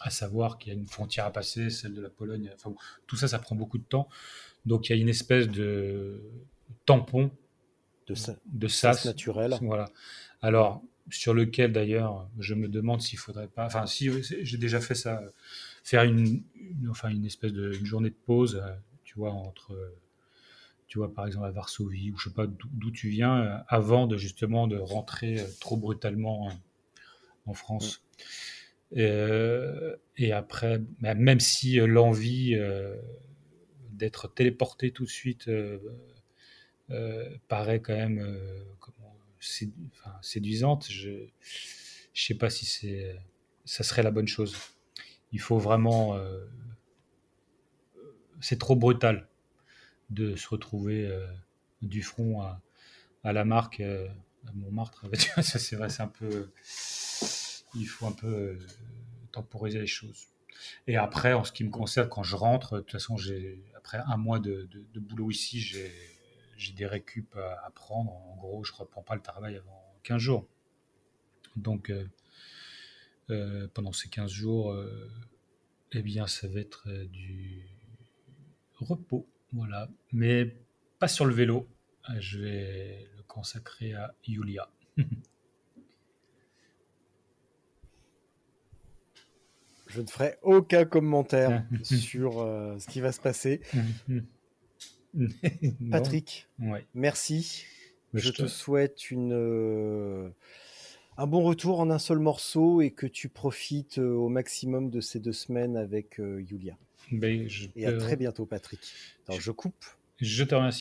À savoir qu'il y a une frontière à passer, celle de la Pologne. Enfin, tout ça, ça prend beaucoup de temps. Donc, il y a une espèce de tampon de, de sas naturel. Voilà. Alors, sur lequel d'ailleurs, je me demande s'il faudrait pas. Enfin, si j'ai déjà fait ça, faire une, enfin une espèce de une journée de pause tu vois, entre, tu vois, par exemple à Varsovie, ou je sais pas d'où tu viens, euh, avant de justement de rentrer euh, trop brutalement euh, en France. Et, après, même si l'envie d'être téléporté tout de suite paraît quand même comment, séduisante, je ne sais pas si c'est ça serait la bonne chose. Il faut vraiment c'est trop brutal de se retrouver euh, du front à, la marque euh, à Montmartre. ça, c'est vrai, c'est un peu. Il faut un peu euh, temporiser les choses. Et après, en ce qui me concerne, quand je rentre, de toute façon, après un mois de, boulot ici, j'ai, des récup à, prendre. En gros, je ne reprends pas le travail avant 15 jours. Donc, pendant ces 15 jours, eh bien, ça va être du repos. Voilà. Mais pas sur le vélo. Euh, je vais le consacrer à Julia. Je ne ferai aucun commentaire sur euh, ce qui va se passer. Patrick, merci. Je, te... souhaite euh, un bon retour en un seul morceau et que tu profites au maximum de ces deux semaines avec Julia. Ben, Et à très bientôt, Patrick. Je coupe. Je te remercie.